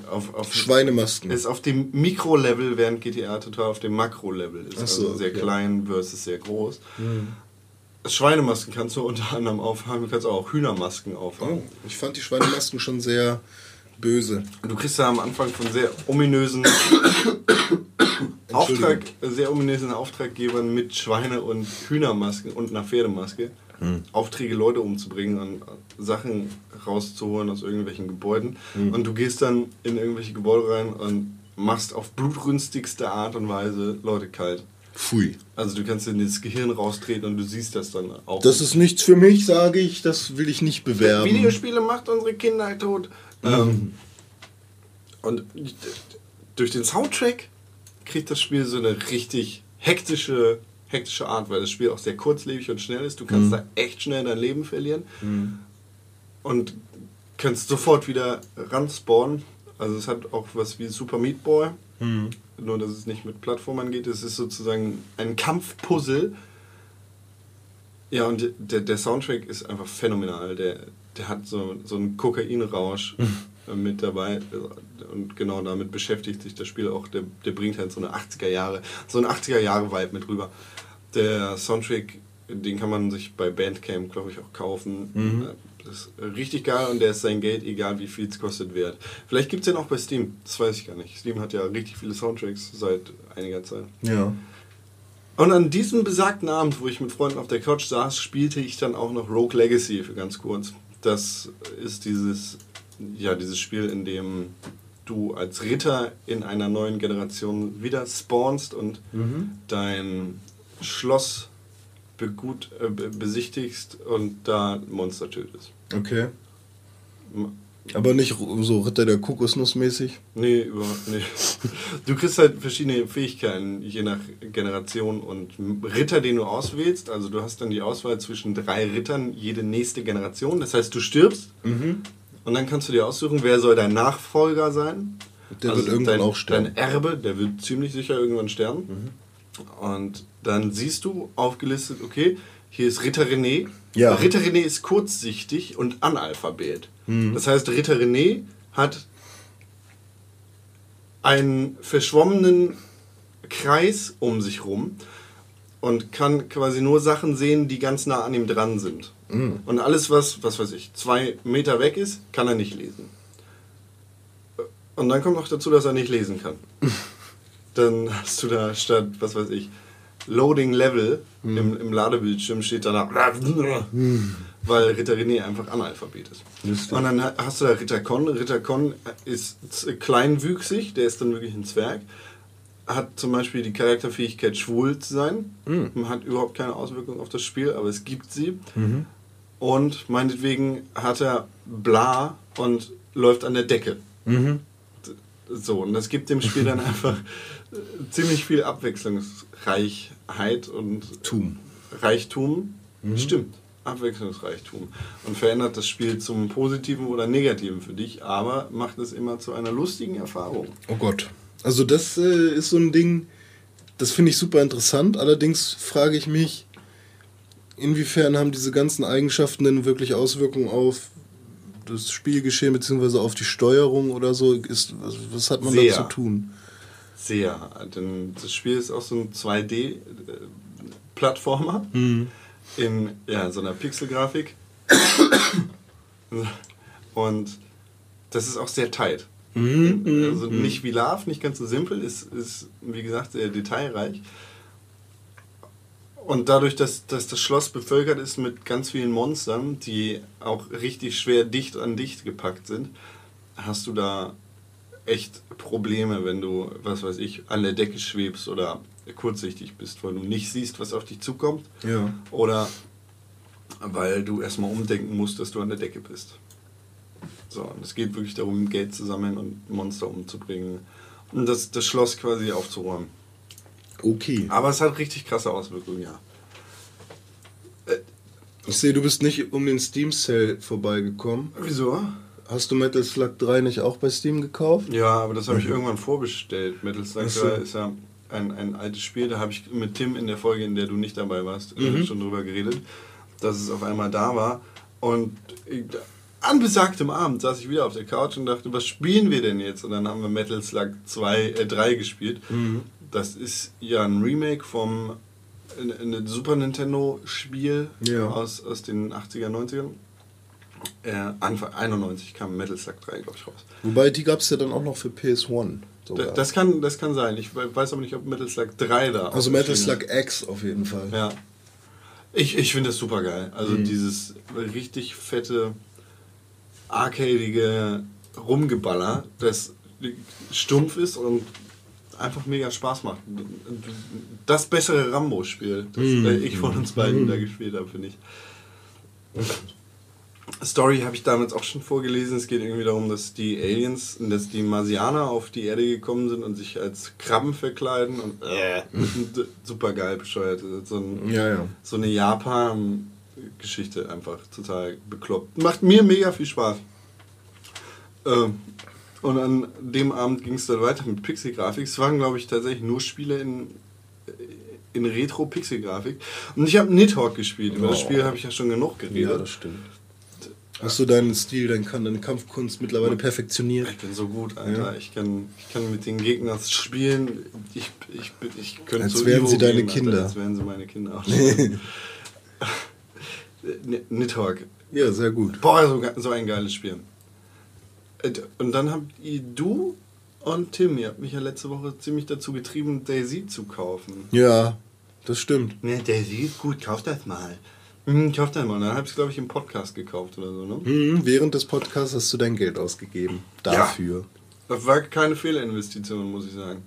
auf, auf Schweinemasken. ist auf dem Mikro-Level, während GTA total auf dem Makro-Level ist. Ach so, also sehr okay. klein versus sehr groß. Schweinemasken kannst du unter anderem aufhaben, du kannst auch Hühnermasken aufhaben. Oh, ich fand die Schweinemasken schon sehr böse. Du kriegst da am Anfang von sehr ominösen Auftrag, sehr ominösen Auftraggebern mit Schweine- und Hühnermasken und einer Pferdemaske Aufträge, Leute umzubringen und Sachen rauszuholen aus irgendwelchen Gebäuden. Und du gehst dann in irgendwelche Gebäude rein und machst auf blutrünstigste Art und Weise Leute kalt. Pfui. Also du kannst in das Gehirn raustreten und du siehst das dann auch. Das ist nichts für mich, sage ich. Das will ich nicht bewerben. Videospiele macht unsere Kindheit tot. Ähm, und durch den Soundtrack kriegt das Spiel so eine richtig hektische, hektische Art, weil das Spiel auch sehr kurzlebig und schnell ist. Du kannst da echt schnell dein Leben verlieren und kannst sofort wieder ranspawnen. Also es hat auch was wie Super Meat Boy, nur dass es nicht mit Plattformern geht. Es ist sozusagen ein Kampfpuzzle. Ja, und der, der Soundtrack ist einfach phänomenal. Der, der hat so, so einen Kokainrausch äh, mit dabei. Und genau damit beschäftigt sich das Spiel auch. Der, der bringt halt so eine 80er Jahre, so ein 80er Jahre Vibe mit rüber. Der Soundtrack, den kann man sich bei Bandcamp, glaube ich, auch kaufen. Das ist richtig geil und der ist sein Geld, egal wie viel es kostet, wert. Vielleicht gibt es den auch bei Steam, das weiß ich gar nicht. Steam hat ja richtig viele Soundtracks seit einiger Zeit. Ja. Und an diesem besagten Abend, wo ich mit Freunden auf der Couch saß, spielte ich dann auch noch Rogue Legacy für ganz kurz. Das ist dieses, ja, dieses Spiel, in dem du als Ritter in einer neuen Generation wieder spawnst und dein Schloss begut, äh, be- besichtigst und da Monster tötest. Okay. Aber nicht so Ritter der Kokosnuss mäßig. Nee, überhaupt nicht. Du kriegst halt verschiedene Fähigkeiten, je nach Generation und Ritter, den du auswählst. Also du hast dann die Auswahl zwischen drei Rittern, jede nächste Generation. Das heißt, du stirbst und dann kannst du dir aussuchen, wer soll dein Nachfolger sein. Also Der wird irgendwann dein, auch sterben. Dein Erbe, der wird ziemlich sicher irgendwann sterben. Und dann siehst du aufgelistet, okay, hier ist Ritter René. Ja. Ritter René ist kurzsichtig und Analphabet. Mhm. Das heißt, Ritter René hat einen verschwommenen Kreis um sich rum und kann quasi nur Sachen sehen, die ganz nah an ihm dran sind. Und alles, was, was weiß ich, zwei Meter weg ist, kann er nicht lesen. Und dann kommt noch dazu, dass er nicht lesen kann. dann hast du da statt, was weiß ich, Loading Level im, im Ladebildschirm steht da, weil Ritter René einfach Analphabet ist. Lustig. Und dann ha- hast du da Ritter Con. Ritter Con ist kleinwüchsig, der ist dann wirklich ein Zwerg. Hat zum Beispiel die Charakterfähigkeit, schwul zu sein. Hat überhaupt keine Auswirkung auf das Spiel, aber es gibt sie. Und meinetwegen hat er bla und läuft an der Decke. So, und das gibt dem Spiel dann einfach äh, ziemlich viel Abwechslungsreichheit und Tum. Reichtum. Stimmt, Abwechslungsreichtum. Und verändert das Spiel zum Positiven oder Negativen für dich, aber macht es immer zu einer lustigen Erfahrung. Oh Gott. Also das äh, ist so ein Ding, das finde ich super interessant. Allerdings frage ich mich, inwiefern haben diese ganzen Eigenschaften denn wirklich Auswirkungen auf das Spielgeschehen bzw. auf die Steuerung oder so? Ist, was, was hat man Sehr. da zu tun? Sehr, denn das Spiel ist auch so ein 2D-Plattformer in ja, so einer Pixelgrafik. Und das ist auch sehr tight. also nicht wie Love, nicht ganz so simpel, ist, ist wie gesagt sehr detailreich. Und dadurch, dass, dass das Schloss bevölkert ist mit ganz vielen Monstern, die auch richtig schwer dicht an dicht gepackt sind, hast du da echt Probleme, wenn du, was weiß ich, an der Decke schwebst oder kurzsichtig bist, weil du nicht siehst, was auf dich zukommt. Ja. Oder weil du erstmal umdenken musst, dass du an der Decke bist. So, und es geht wirklich darum, Geld zu sammeln und Monster umzubringen und das, das Schloss quasi aufzuräumen. Okay. Aber es hat richtig krasse Auswirkungen, ja. Ich sehe, du bist nicht um den Steam Sale vorbeigekommen. Wieso? Hast du Metal Slug 3 nicht auch bei Steam gekauft? Ja, aber das habe ich irgendwann vorbestellt. Metal Slug Ach so. 3 ist ja ein, ein altes Spiel. Da habe ich mit Tim in der Folge, in der du nicht dabei warst, äh, Mhm. schon drüber geredet, dass es auf einmal da war. Und ich, an besagtem Abend saß ich wieder auf der Couch und dachte, was spielen wir denn jetzt? Und dann haben wir Metal Slug 2, äh, 3 gespielt. Mhm. Das ist ja ein Remake vom ein Super Nintendo Spiel Ja. aus, aus den 80er, 90ern. Äh, Anfang 91 kam Metal Slug 3, glaube ich, raus. Wobei, die gab es ja dann auch noch für PS1. Da-. Das kann, das kann sein. Ich we- weiß aber nicht, ob Metal Slug 3 da also Metal Slug X auf jeden Fall. Ja. Ich, ich finde das super geil. Also Mhm. dieses richtig fette, arcadige Rumgeballer, das stumpf ist und einfach mega Spaß macht. Das bessere Rambo-Spiel, das äh, ich von uns beiden da gespielt habe, finde ich. Story habe ich damals auch schon vorgelesen. Es geht irgendwie darum, dass die Aliens, dass die Marsianer auf die Erde gekommen sind und sich als Krabben verkleiden und äh, super geil bescheuert. So, ein, Ja, ja. so eine Japan-Geschichte einfach total bekloppt. Macht mir mega viel Spaß. Ähm, und an dem Abend ging es dann weiter mit Pixel-Grafik. Es waren, glaube ich, tatsächlich nur Spiele in, in Retro-Pixel-Grafik. Und ich habe Nidhogg gespielt. Über das Oh. Spiel habe ich ja schon genug geredet. Ja, das stimmt. Hast du deinen Stil, deine, deine Kampfkunst mittlerweile perfektioniert? Ich bin so gut, Alter. Ja. Ich, kann, ich kann mit den Gegnern spielen. Ich, ich, ich könnte Als so wären Ivo sie deine gehen, Alter, Kinder. Als wären sie meine Kinder. N- Nidhogg. Ja, sehr gut. Boah, so, so ein geiles Spiel. Äh, Und dann habt ihr, du und Tim, ihr habt mich ja letzte Woche ziemlich dazu getrieben, Daisy zu kaufen. Ja, das stimmt. Ne, Daisy ist gut, kauf das mal. Mhm, kauf das mal. Und dann hab ich es, glaube ich, im Podcast gekauft oder so, ne? Mhm, während des Podcasts hast du dein Geld ausgegeben. Dafür. Das war keine Fehlerinvestition, muss ich sagen.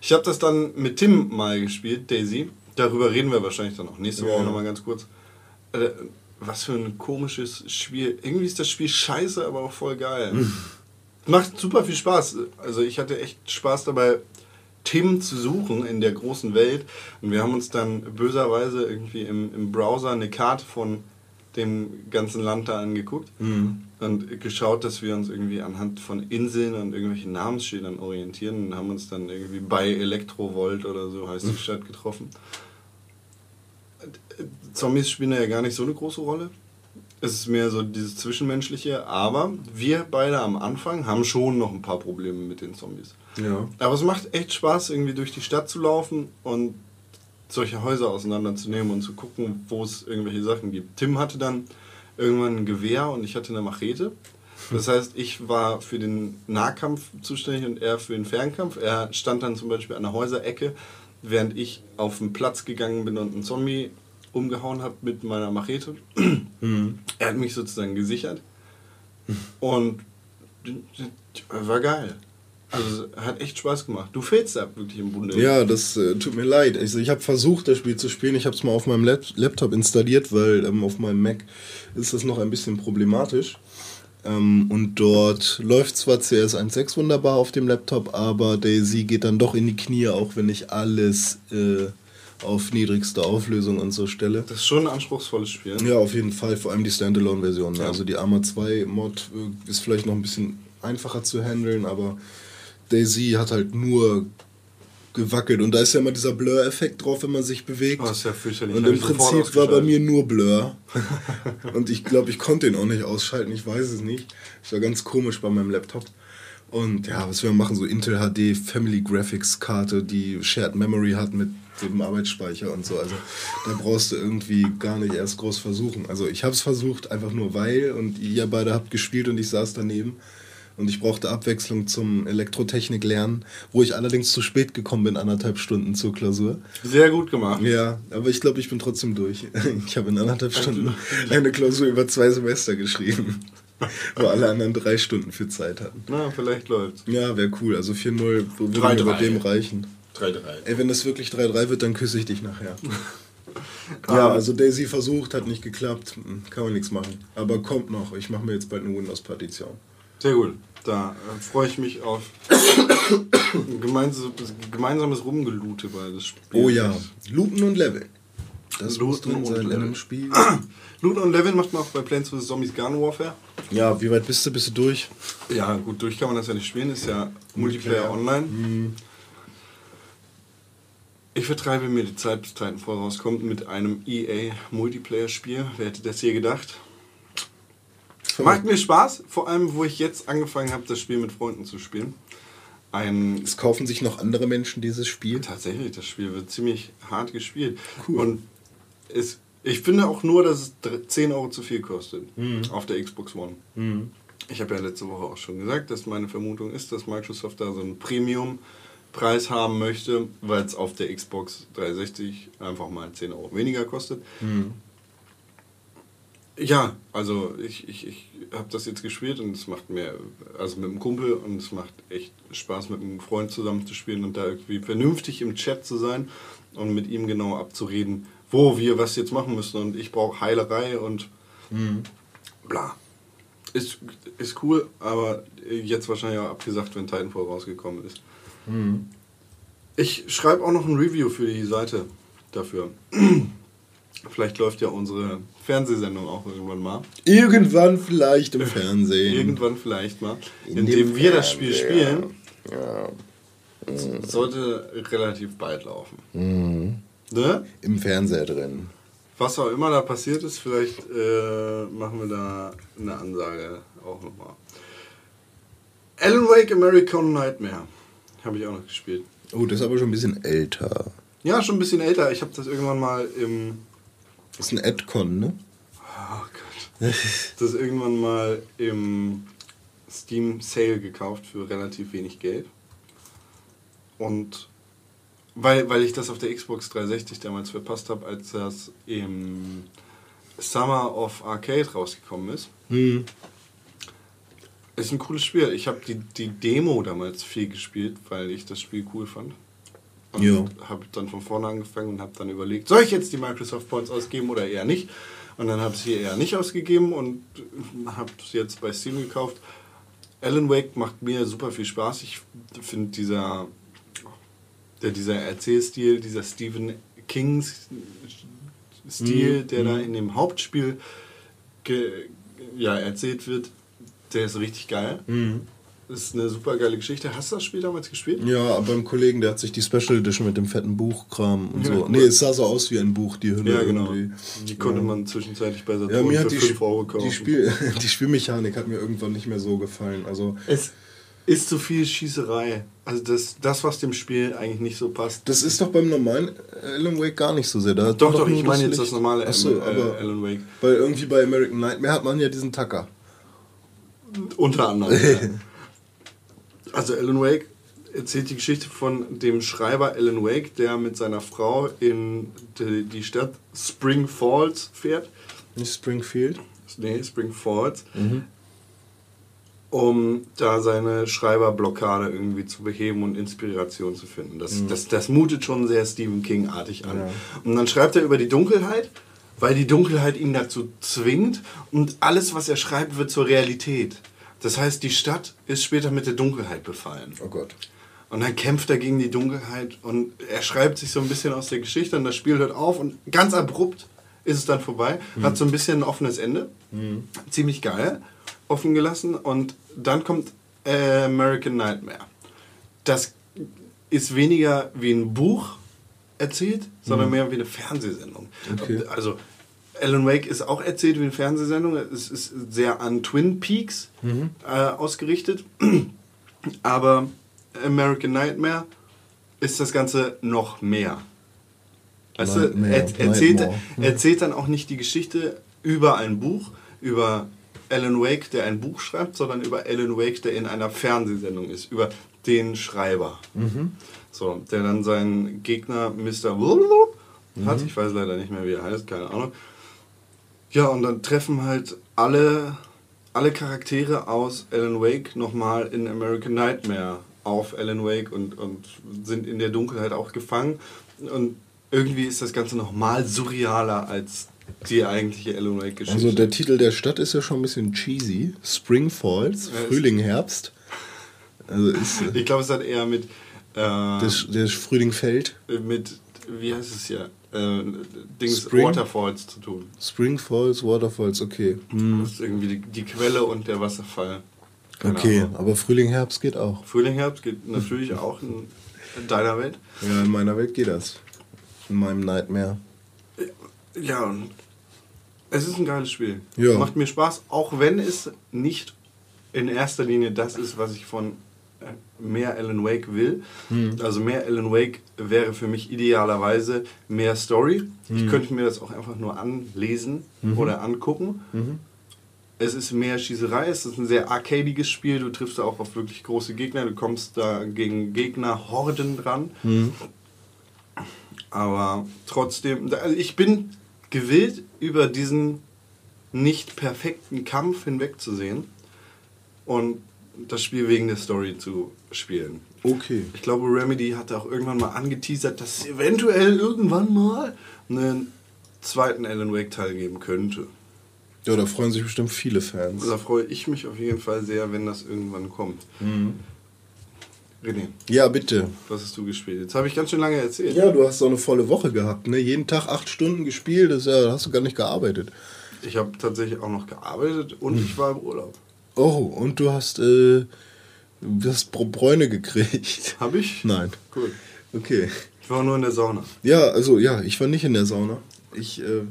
Ich habe das dann mit Tim mal gespielt, Daisy. Darüber reden wir wahrscheinlich dann auch nächste Woche Ja. nochmal ganz kurz. Was für ein komisches Spiel. Irgendwie ist das Spiel scheiße, aber auch voll geil. Macht super viel Spaß. Also ich hatte echt Spaß dabei, Themen zu suchen in der großen Welt. Und wir haben uns dann böserweise irgendwie im, im Browser eine Karte von dem ganzen Land da angeguckt und geschaut, dass wir uns irgendwie anhand von Inseln und irgendwelchen Namensschildern orientieren und haben uns dann irgendwie bei Elektrovolt oder so heißt die Stadt getroffen. Zombies spielen da ja gar nicht so eine große Rolle. Es ist mehr so dieses Zwischenmenschliche, aber wir beide am Anfang haben schon noch ein paar Probleme mit den Zombies. Ja. Aber es macht echt Spaß, irgendwie durch die Stadt zu laufen und solche Häuser auseinanderzunehmen und zu gucken, wo es irgendwelche Sachen gibt. Tim hatte dann irgendwann ein Gewehr und ich hatte eine Machete. Das heißt, ich war für den Nahkampf zuständig und er für den Fernkampf. Er stand dann zum Beispiel an der Häuserecke, während ich auf den Platz gegangen bin und einen Zombie umgehauen habe mit meiner Machete. Er hat mich sozusagen gesichert und war geil. Also hat echt Spaß gemacht. Du fehlst da wirklich im Bunde. Ja, das äh, tut mir leid. Also ich habe versucht, das Spiel zu spielen. Ich habe es mal auf meinem Lap Laptop installiert, weil ähm, auf meinem Mac ist das noch ein bisschen problematisch. Ähm, und dort läuft zwar CS 1.6 wunderbar auf dem Laptop, aber Daisy geht dann doch in die Knie, auch wenn ich alles äh, auf niedrigste Auflösung und so stelle. Das ist schon ein anspruchsvolles Spiel. Ja, auf jeden Fall, vor allem die Standalone-Version. Ja. Also die Arma 2 Mod äh, ist vielleicht noch ein bisschen einfacher zu handeln, aber Daisy hat halt nur gewackelt und da ist ja immer dieser Blur-Effekt drauf, wenn man sich bewegt. Oh, das ist ja fürchterlich. und im Prinzip war bei mir nur Blur. und ich glaube, ich konnte ihn auch nicht ausschalten, ich weiß es nicht. Das war ganz komisch bei meinem Laptop. Und ja, was wir machen, so Intel HD Family Graphics Karte, die Shared Memory hat mit dem Arbeitsspeicher und so. Also da brauchst du irgendwie gar nicht erst groß versuchen. Also ich habe es versucht, einfach nur weil und ihr beide habt gespielt und ich saß daneben. Und ich brauchte Abwechslung zum Elektrotechnik lernen, wo ich allerdings zu spät gekommen bin, anderthalb Stunden zur Klausur. Sehr gut gemacht. Ja, aber ich glaube, ich bin trotzdem durch. Ich habe in anderthalb Stunden eine Klausur über zwei Semester geschrieben, wo alle anderen drei Stunden für Zeit hatten. Na, vielleicht läuft's. Ja, wäre cool. Also 4-0 würde 3-3. mir bei dem reichen. 3-3. Ey, wenn das wirklich 3-3 wird, dann küsse ich dich nachher. ja, also Daisy versucht, hat nicht geklappt. Hm, Kann man nichts machen. Aber kommt noch. Ich mache mir jetzt bald eine Windows-Partition. Sehr gut. Da äh, freue ich mich auf gemeinsames, gemeinsames Rumgelute bei das Spiel. Oh ja, Looten und Leveln. Das muss Looten drin und sein in Leveln. einem Spiel. Loot und Level macht man auch bei Plants vs. Zombies Garden Warfare. Ja, wie weit bist du? Bist du durch? Ja, gut, durch kann man das ja nicht spielen, ist ja Multiplayer Multiplayer. online. Ich vertreibe mir die Zeit, bis Titanfall rauskommt, mit einem EA Multiplayer-Spiel. Wer hätte das je gedacht? Macht mir Spaß, vor allem, wo ich jetzt angefangen habe, das Spiel mit Freunden zu spielen. Ein Es kaufen sich noch andere Menschen dieses Spiel. Tatsächlich, das Spiel wird ziemlich hart gespielt. Cool. Und es, ich finde auch nur, dass es dr- 10 Euro zu viel kostet auf der Xbox One. Ich habe ja letzte Woche auch schon gesagt, dass meine Vermutung ist, dass Microsoft da so einen Premium-Preis haben möchte, weil es auf der Xbox 360 einfach mal 10 Euro weniger kostet. Ja, also ich, ich, ich habe das jetzt gespielt und es macht mir, also mit einem Kumpel und es macht echt Spaß mit einem Freund zusammen zu spielen und da irgendwie vernünftig im Chat zu sein und mit ihm genau abzureden, wo wir was jetzt machen müssen und ich brauche Heilerei und bla. Ist, ist cool, aber jetzt wahrscheinlich auch abgesagt, wenn Titanfall rausgekommen ist. Ich schreibe auch noch ein Review für die Seite dafür. Vielleicht läuft ja unsere Fernsehsendung auch irgendwann mal. Irgendwann vielleicht im Fernsehen. Irgendwann vielleicht mal. In indem dem wir das Spiel spielen, Ja. sollte relativ bald laufen. Mhm. Ne? Im Fernseher drin. Was auch immer da passiert ist, vielleicht äh, machen wir da eine Ansage auch nochmal. Alan Wake American Nightmare. Habe ich auch noch gespielt. Oh, das ist aber schon ein bisschen älter. Ja, schon ein bisschen älter. Ich habe das irgendwann mal im. Das ist ein Adcon, ne? Oh Gott. Das irgendwann mal im Steam Sale gekauft für relativ wenig Geld. Und weil, weil ich das auf der Xbox 360 damals verpasst habe, als das im Summer of Arcade rausgekommen ist. Hm. Ist ein cooles Spiel. Ich habe die, die Demo damals viel gespielt, weil ich das Spiel cool fand. Und Ja. habe dann von vorne angefangen und habe dann überlegt, soll ich jetzt die Microsoft Points ausgeben oder eher nicht? Und dann habe ich sie eher nicht ausgegeben und habe es jetzt bei Steam gekauft. Alan Wake macht mir super viel Spaß. Ich finde dieser, der, dieser Erzählstil, dieser Stephen King Stil, der da in dem Hauptspiel ge, ja, erzählt wird, der ist richtig geil. Ist eine super geile Geschichte. Hast du das Spiel damals gespielt? Ja, beim Kollegen, der hat sich die Special Edition mit dem fetten Buchkram und Ja, so. cool. Nee, es sah so aus wie ein Buch, die Hülle Ja, genau. irgendwie. Die konnte man zwischenzeitlich bei Ja, Saturn mir für hat die, 5 Euro kaufen. die, Spiel, die Spielmechanik hat mir irgendwann nicht mehr so gefallen. Also, es ist zu viel Schießerei. Also das, das, was dem Spiel eigentlich nicht so passt. das ist doch beim normalen Alan Wake gar nicht so sehr. Da Doch, doch, nur ich meine jetzt das normale Ach so, äh, Alan Wake. Weil irgendwie bei American Nightmare hat man ja diesen Tacker. Unter anderem. ja. Also Alan Wake erzählt die Geschichte von dem Schreiber Alan Wake, der mit seiner Frau in die, Stadt Spring Falls fährt. Nicht Springfield? Nee, Spring Falls. Um da seine Schreiberblockade irgendwie zu beheben und Inspiration zu finden. Das, das, das mutet schon sehr Stephen King-artig an. Ja. Und dann schreibt er über die Dunkelheit, weil die Dunkelheit ihn dazu zwingt und alles, was er schreibt, wird zur Realität. Das heißt, die Stadt ist später mit der Dunkelheit befallen. Oh Gott. Und dann kämpft er gegen die Dunkelheit und er schreibt sich so ein bisschen aus der Geschichte und das Spiel hört auf und ganz abrupt ist es dann vorbei. Hat so ein bisschen ein offenes Ende. Ziemlich geil. Offen gelassen und dann kommt äh, American Nightmare. Das ist weniger wie ein Buch erzählt, sondern mehr wie eine Fernsehsendung. Okay. Also Alan Wake ist auch erzählt wie eine Fernsehsendung. Es ist sehr an Twin Peaks äh, ausgerichtet. Aber American Nightmare ist das Ganze noch mehr. Weißt du, er, erzählt, Nightmare. erzählt dann auch nicht die Geschichte über ein Buch, über Alan Wake, der ein Buch schreibt, sondern über Alan Wake, der in einer Fernsehsendung ist, über den Schreiber. So, der dann seinen Gegner Mr. Wulwulp hat. Ich weiß leider nicht mehr, wie er heißt, keine Ahnung. Ja, und dann treffen halt alle, alle Charaktere aus Alan Wake nochmal in American Nightmare auf Alan Wake und, und sind in der Dunkelheit auch gefangen. Und irgendwie ist das Ganze nochmal surrealer als die eigentliche Alan Wake-Geschichte. Also der Titel der Stadt ist ja schon ein bisschen cheesy. Spring Falls, Frühling, Herbst. Also ist ich glaube, es hat eher mit, äh, der, der Frühling fällt. mit wie heißt es hier, äh, Dings Spring? Waterfalls zu tun. Spring Falls, Waterfalls, okay. Das ist irgendwie die, die Quelle und der Wasserfall. Keine Okay, Ahnung. aber Frühling, Herbst geht auch. Frühling, Herbst geht natürlich auch in, in deiner Welt. Ja, in meiner Welt geht das. In meinem Nightmare. Ja, und es ist ein geiles Spiel. Ja. Macht mir Spaß, auch wenn es nicht in erster Linie das ist, was ich von äh, mehr Alan Wake will. Hm. Also mehr Alan Wake wäre für mich idealerweise mehr Story. Hm. Ich könnte mir das auch einfach nur anlesen Mhm. oder angucken. Es ist mehr Schießerei, es ist ein sehr arcadiges Spiel. Du triffst da auch auf wirklich große Gegner. Du kommst da gegen Gegner-Horden dran. Mhm. Aber trotzdem, also ich bin gewillt, über diesen nicht perfekten Kampf hinwegzusehen und das Spiel wegen der Story zu spielen. Okay. Ich glaube, Remedy hatte auch irgendwann mal angeteasert, dass es eventuell irgendwann mal einen zweiten Alan Wake Teil geben könnte. Ja, da freuen sich bestimmt viele Fans. Da freue ich mich auf jeden Fall sehr, wenn das irgendwann kommt. René, Ja, bitte. was hast du gespielt? Jetzt habe ich ganz schön lange erzählt. Ja, du hast so eine volle Woche gehabt, ne? Jeden Tag acht Stunden gespielt, das ja, da hast du gar nicht gearbeitet. Ich habe tatsächlich auch noch gearbeitet und ich war im Urlaub. Oh, und du hast, äh, du hast Br- Bräune gekriegt. Habe ich? Nein. Cool. Okay. Ich war nur in der Sauna. Ja, also ja, ich war nicht in der Sauna. Ich äh,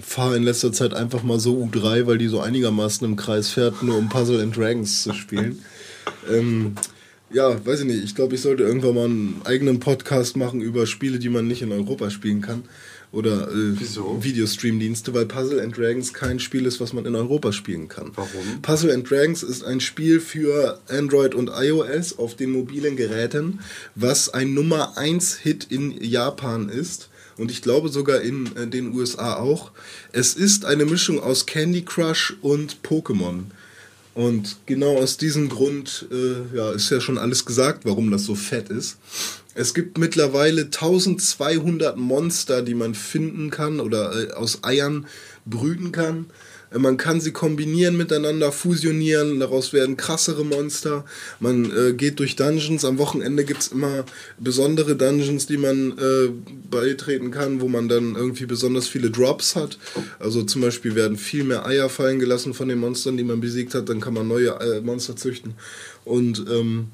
fahre in letzter Zeit einfach mal so U3, weil die so einigermaßen im Kreis fährt, nur um Puzzle and Dragons zu spielen. ähm, ja, weiß ich nicht. Ich glaube, ich sollte irgendwann mal einen eigenen Podcast machen über Spiele, die man nicht in Europa spielen kann. Oder äh? Videostream-Dienste, weil Puzzle and Dragons kein Spiel ist, was man in Europa spielen kann. Warum? Puzzle and Dragons ist ein Spiel für Android und iOS auf den mobilen Geräten, was ein Nummer 1 Hit in Japan ist und ich glaube sogar in äh, den USA auch. Es ist eine Mischung aus Candy Crush und Pokémon. Und genau aus diesem Grund äh, ja, ist ja schon alles gesagt, warum das so fett ist. Es gibt mittlerweile 1200 Monster, die man finden kann oder äh, aus Eiern brüten kann. Äh, Man kann sie kombinieren miteinander, fusionieren, daraus werden krassere Monster. Man äh, geht durch Dungeons. Am Wochenende gibt es immer besondere Dungeons, die man äh, beitreten kann, wo man dann irgendwie besonders viele Drops hat. Also zum Beispiel werden viel mehr Eier fallen gelassen von den Monstern, die man besiegt hat. Dann kann man neue äh, Monster züchten. Und ähm,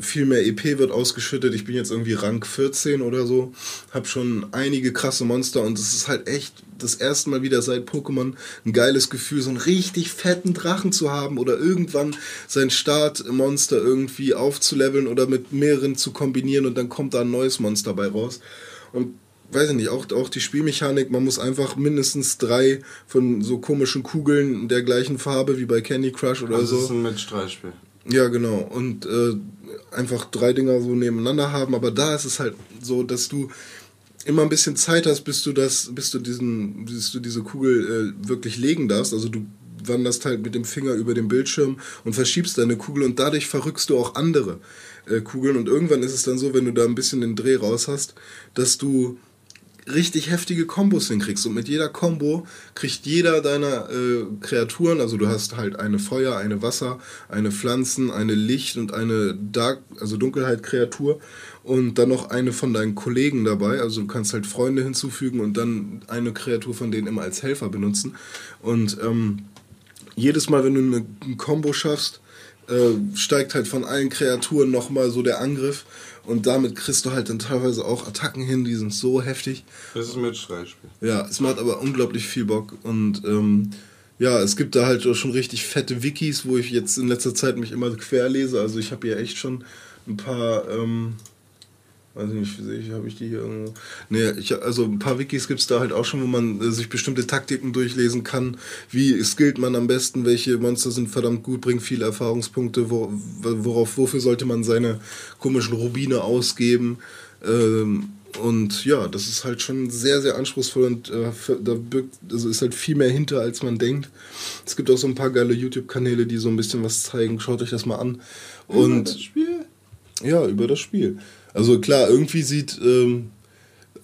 viel mehr EP wird ausgeschüttet. Ich bin jetzt irgendwie Rang 14 oder so. Hab schon einige krasse Monster und es ist halt echt das erste Mal wieder seit Pokémon ein geiles Gefühl, so einen richtig fetten Drachen zu haben oder irgendwann sein Startmonster irgendwie aufzuleveln oder mit mehreren zu kombinieren und dann kommt da ein neues Monster bei raus. Und weiß ich nicht, auch, auch die Spielmechanik, man muss einfach mindestens drei von so komischen Kugeln der gleichen Farbe wie bei Candy Crush oder Also so. es ist ein Mitstreitspiel. Ja, genau. Und äh, einfach drei Dinger so nebeneinander haben. Aber da ist es halt so, dass du immer ein bisschen Zeit hast, bis du das, bis du diesen, bis du diese Kugel äh, wirklich legen darfst. Also du wanderst halt mit dem Finger über den Bildschirm und verschiebst deine Kugel und dadurch verrückst du auch andere äh, Kugeln. Und irgendwann ist es dann so, wenn du da ein bisschen den Dreh raus hast, dass du richtig heftige Kombos hinkriegst. Und mit jeder Combo kriegt jeder deiner äh, Kreaturen, also du hast halt eine Feuer, eine Wasser, eine Pflanzen, eine Licht und eine Dark, also Dunkelheit-Kreatur und dann noch eine von deinen Kollegen dabei. Also du kannst halt Freunde hinzufügen und dann eine Kreatur von denen immer als Helfer benutzen. Und ähm, jedes Mal, wenn du eine, ein Combo schaffst, äh, steigt halt von allen Kreaturen nochmal so der Angriff. Und damit kriegst du halt dann teilweise auch Attacken hin, die sind so heftig. Das ist ein Mitstreitspiel. Ja, es macht aber unglaublich viel Bock. Und ähm, ja, es gibt da halt schon richtig fette Wikis, wo ich jetzt in letzter Zeit mich immer quer lese. Also ich habe hier echt schon ein paar, ähm, weiß ich nicht, wie sehe ich, habe ich die hier irgendwo? Nee, ich, also ein paar Wikis gibt es da halt auch schon, wo man äh, sich bestimmte Taktiken durchlesen kann. Wie skillt man am besten, welche Monster sind verdammt gut, bringen viele Erfahrungspunkte, wo, worauf, wofür sollte man seine komischen Rubine ausgeben. Ähm, und ja, das ist halt schon sehr, sehr anspruchsvoll und äh, da birgt, also ist halt viel mehr hinter, als man denkt. Es gibt auch so ein paar geile YouTube-Kanäle, die so ein bisschen was zeigen. Schaut euch das mal an. Und das Spiel? ja, über das Spiel. Also klar, irgendwie sieht ähm,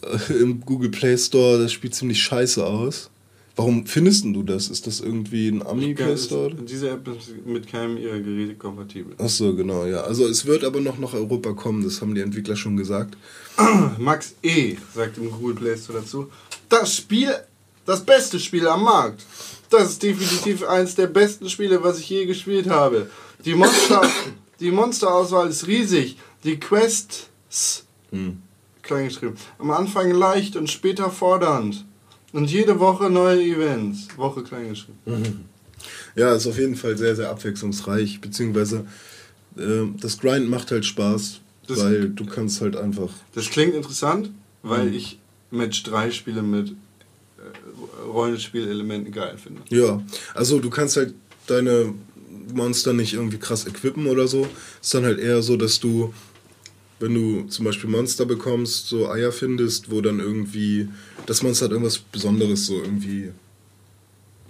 äh, im Google Play Store das Spiel ziemlich scheiße aus. Warum findest du das? Ist das irgendwie ein Ami Play Store? Diese App ist mit keinem ihrer Geräte kompatibel. Ach so, genau, ja. Also es wird aber noch nach Europa kommen, das haben die Entwickler schon gesagt. Max E. sagt im Google Play Store dazu, das Spiel, das beste Spiel am Markt. Das ist definitiv eines der besten Spiele, was ich je gespielt habe. Die Monster, die Monsterauswahl ist riesig. Die Quests, klein geschrieben, am Anfang leicht und später fordernd. Und jede Woche neue Events. Woche klein geschrieben. Ja, ist auf jeden Fall sehr, sehr abwechslungsreich, beziehungsweise äh, das Grind macht halt Spaß, Das- weil du kannst halt einfach. Das klingt interessant, weil ich Match 3 Spiele mit äh, Rollenspielelementen geil finde. Ja, also du kannst halt deine Monster nicht irgendwie krass equippen oder so. ist dann halt eher so, dass du, wenn du zum Beispiel Monster bekommst, so Eier findest, wo dann irgendwie das Monster hat irgendwas Besonderes, so irgendwie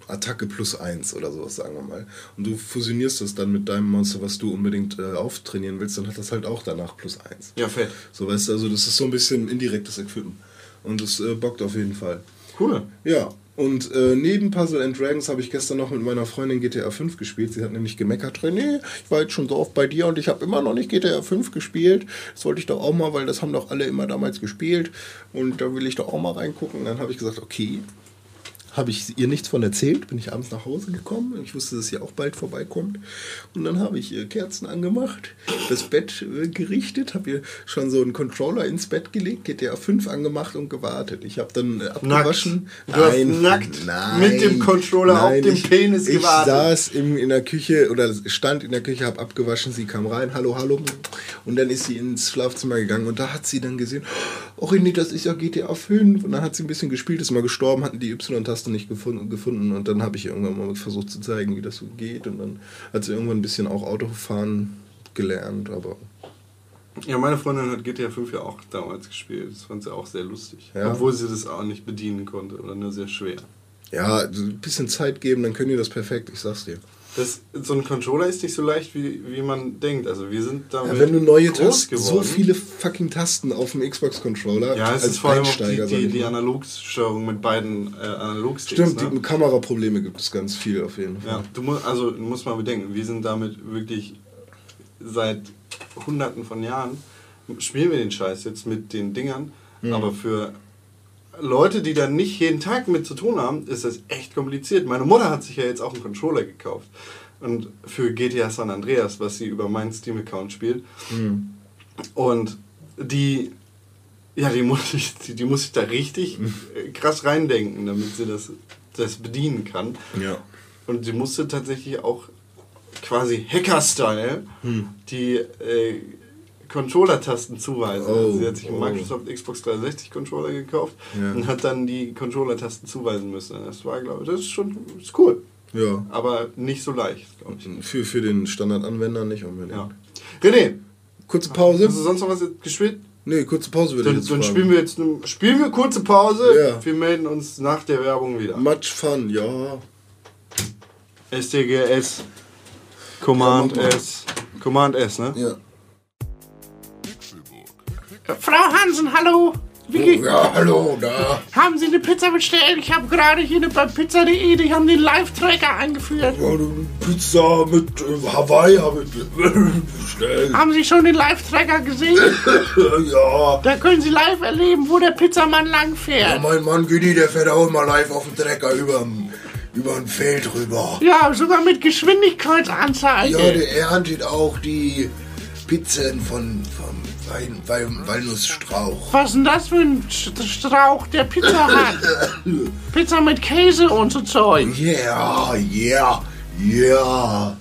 Attacke plus eins oder sowas, sagen wir mal. Und du fusionierst das dann mit deinem Monster, was du unbedingt äh, auftrainieren willst, dann hat das halt auch danach plus eins. Ja, fett. So weißt du, also das ist so ein bisschen indirektes Equippen. Und das äh, bockt auf jeden Fall. Cool. Ja, und äh, neben Puzzle and Dragons habe ich gestern noch mit meiner Freundin GTA 5 gespielt. Sie hat nämlich gemeckert, René, ich war jetzt schon so oft bei dir und ich habe immer noch nicht GTA 5 gespielt. Das wollte ich doch auch mal, weil das haben doch alle immer damals gespielt. Und da will ich doch auch mal reingucken. Und dann habe ich gesagt, okay, habe ich ihr nichts von erzählt, bin ich abends nach Hause gekommen. Ich wusste, dass sie auch bald vorbeikommt. Und dann habe ich ihr Kerzen angemacht, das Bett äh, gerichtet, habe ihr schon so einen Controller ins Bett gelegt, GTA 5 angemacht und gewartet. Ich habe dann äh, abgewaschen. Du hast nackt mit dem Controller auf dem ich, Penis ich gewartet. saß im, in der Küche oder stand in der Küche, habe abgewaschen, sie kam rein, hallo, hallo. Und dann ist sie ins Schlafzimmer gegangen und da hat sie dann gesehen, oh René, das ist ja GTA 5. Und dann hat sie ein bisschen gespielt, ist mal gestorben, hatten die Y-Taste nicht gefunden, gefunden. Und dann habe ich irgendwann mal versucht zu zeigen, wie das so geht. Und dann hat sie irgendwann ein bisschen auch Autofahren gelernt, aber Ja, meine Freundin hat GTA 5 ja auch damals gespielt. Das fand sie auch sehr lustig. Ja. Obwohl sie das auch nicht bedienen konnte oder nur sehr schwer. ja, ein bisschen Zeit geben, dann können die das perfekt, ich sag's dir. Das, so ein Controller ist nicht so leicht, wie, wie man denkt. Also wir sind damit Ja, wenn du neue Tasten, so viele fucking Tasten auf dem Xbox-Controller Ja, es als ist vor allem auch die, die, die. Analogsteuerung mit beiden äh, Analogsticks. Stimmt, ne? die Kameraprobleme gibt es ganz viel auf jeden Fall. Ja, du musst, also du musst mal bedenken, wir sind damit wirklich seit hunderten von Jahren, spielen wir den Scheiß jetzt mit den Dingern, Mhm. aber für Leute, die da nicht jeden Tag mit zu tun haben, ist das echt kompliziert. Meine Mutter hat sich ja jetzt auch einen Controller gekauft. Und für GTA San Andreas, was sie über meinen Steam-Account spielt. Mhm. Und die, ja, die muss ich, die, die muss ich da richtig Mhm. krass reindenken, damit sie das, das bedienen kann. Ja. Und sie musste tatsächlich auch quasi Hacker-Style Hm. die äh, Controller-Tasten zuweisen. Oh, also sie hat sich einen oh. Microsoft Xbox 360 Controller gekauft Ja. und hat dann die Controller-Tasten zuweisen müssen. Das war, glaube ich, das ist schon ist cool. Ja. Aber nicht so leicht, glaube ich. Für, für den Standardanwender nicht unbedingt. Ja. René, Kurze Pause? hast du sonst noch was gespielt? Nee, kurze Pause würde ich Dann, jetzt dann spielen wir jetzt eine, spielen wir kurze Pause. Ja. Wir melden uns nach der Werbung wieder. Much fun, ja. STGS Command Ja. S. Command S, ne? Ja. Frau Hansen, hallo. Wie Oh, ja, hallo, da. haben Sie eine Pizza bestellt? Ich habe gerade hier bei pizza.de, die haben den Live-Tracker eingeführt. Ja, Pizza mit äh, Hawaii habe ich bestellt. Haben Sie schon den Live-Tracker gesehen? Ja. Da können Sie live erleben, wo der Pizzamann ja. langfährt. Mein Mann Günni, der fährt auch immer live auf dem Trecker über ein Feld rüber. Ja, sogar mit Ja, Geschwindigkeitsanzeige. der erntet auch die Pizzen von, vom Wein, Wein, Walnussstrauch. Was ist denn das für ein St- Strauch, der Pizza hat? Pizza mit Käse und so Zeug. Yeah, yeah, yeah.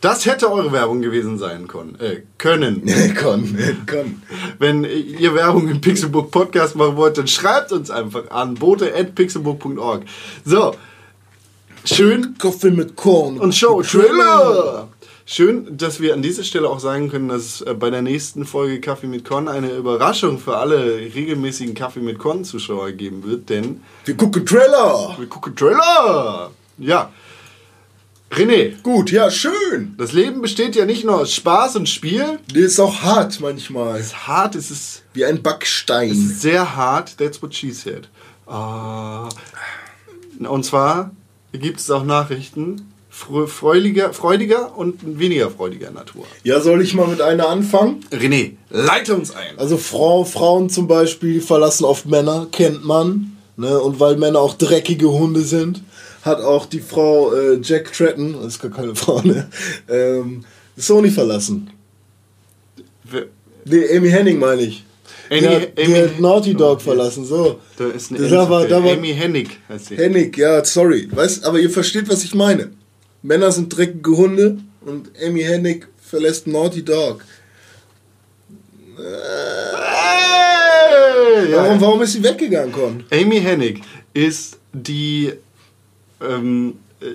Das hätte eure Werbung gewesen sein können. Äh, können. komm, komm. Wenn ihr Werbung im Pixelbook Podcast machen wollt, dann schreibt uns einfach an bote.pixelbook.org. So, schön Kaffee mit Korn. und Show Trailer. Schön, dass wir an dieser Stelle auch sagen können, dass es äh, bei der nächsten Folge Kaffee mit Con eine Überraschung für alle regelmäßigen Kaffee mit Con Zuschauer geben wird, denn Wir gucken Trailer. wir gucken Trailer. Ja. René, Gut, ja, schön. das Leben besteht ja nicht nur aus Spaß und Spiel. Der ist auch hart manchmal. Es ist hart, es ist Wie ein Backstein. sehr hart. That's what she said. Ah. und zwar gibt es auch Nachrichten freudiger, freudiger und weniger freudiger Natur. Ja, soll ich mal mit einer anfangen? René, leite uns ein. Also Frau, Frauen zum Beispiel verlassen oft Männer, kennt man. Ne? Und weil Männer auch dreckige Hunde sind, hat auch die Frau äh, Jack Tretton, das ist gar keine Frau, ne? ähm, Sony verlassen. Nee, Amy Henning meine ich. Amy- die hat, Amy- hat Naughty Oh, Dog yes. verlassen, so. Da ist eine Da war- da war- Amy Hennig heißt sie. Hennig, ja, sorry. Weißt, aber ihr versteht, was ich meine. Männer sind dreckige Hunde und Amy Hennig verlässt Naughty Dog. Ja. Warum, warum ist sie weggegangen, Con? Amy Hennig ist die ähm, äh,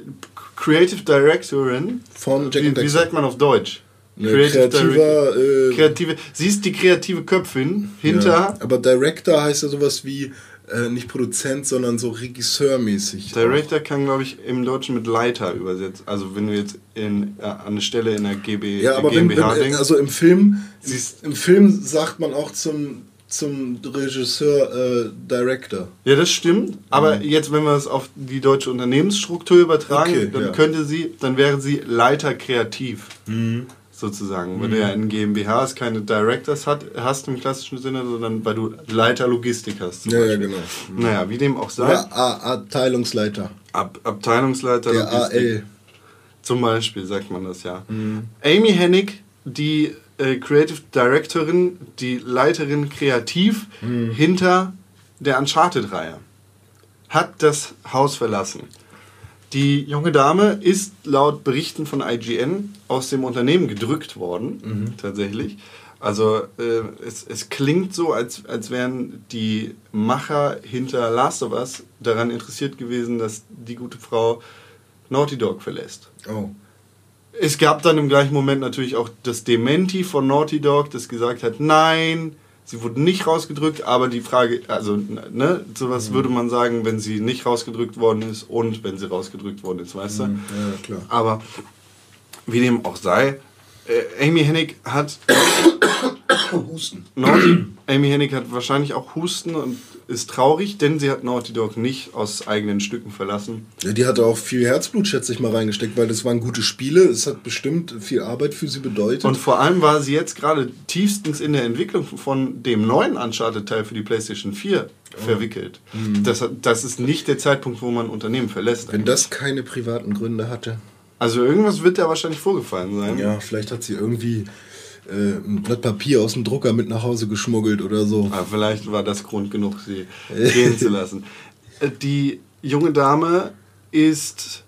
Creative Directorin Von Jack wie, wie sagt man auf Deutsch? Kreativer, äh, kreative. Sie ist die kreative Köpfin hinter. Ja, aber Director heißt ja sowas wie äh, nicht Produzent, sondern so Regisseurmäßig. Director kann, glaube ich, im Deutschen mit Leiter übersetzt. Also wenn du jetzt in, äh, an eine Stelle in der GB, Ja, aber wenn, GmbH wenn, denkst. also im Film, Siehst- im Film sagt man auch zum, zum Regisseur äh, Director. ja, das stimmt. Aber jetzt, wenn wir es auf die deutsche Unternehmensstruktur übertragen, Okay, dann ja. könnte sie, dann wäre sie Leiter kreativ. Sozusagen. Weil du ja in GmbHs keine Directors hat, hast im klassischen Sinne, sondern weil du Leiter Logistik hast. Ja, ja, genau. Naja, wie dem auch sei. Oder A Abteilungsleiter. Ab, Abteilungsleiter Der Logistik. AL. Zum Beispiel sagt man das ja. Amy Hennig, die äh, Creative Directorin, die Leiterin kreativ hinter der Uncharted-Reihe, hat das Haus verlassen. Die junge Dame ist laut Berichten von IGN aus dem Unternehmen gedrückt worden, tatsächlich. Also äh, es, es klingt so, als, als wären die Macher hinter Last of Us daran interessiert gewesen, dass die gute Frau Naughty Dog verlässt. Oh. Es gab dann im gleichen Moment natürlich auch das Dementi von Naughty Dog, das gesagt hat, nein, sie wurde nicht rausgedrückt, aber die Frage, also, ne, sowas würde man sagen, wenn sie nicht rausgedrückt worden ist und wenn sie rausgedrückt worden ist, weißt du? Ja, klar. Aber wie dem auch sei, äh, Amy Hennig hat Husten. Naughty, Amy Hennig hat wahrscheinlich auch Husten und ist traurig, denn sie hat Naughty Dog nicht aus eigenen Stücken verlassen. Ja, die hatte auch viel Herzblut, schätze ich mal, reingesteckt, weil das waren gute Spiele. Es hat bestimmt viel Arbeit für sie bedeutet. Und vor allem war sie jetzt gerade tiefstens in der Entwicklung von dem neuen Uncharted-Teil für die PlayStation 4 verwickelt. Das, hat- das ist nicht der Zeitpunkt, wo man Unternehmen verlässt. Wenn das keine privaten Gründe hatte. Also irgendwas wird da wahrscheinlich vorgefallen sein. Ja, vielleicht hat sie irgendwie ein Blatt Papier aus dem Drucker mit nach Hause geschmuggelt oder so. Aber vielleicht war das Grund genug, sie gehen zu lassen. Äh, Die junge Dame ist,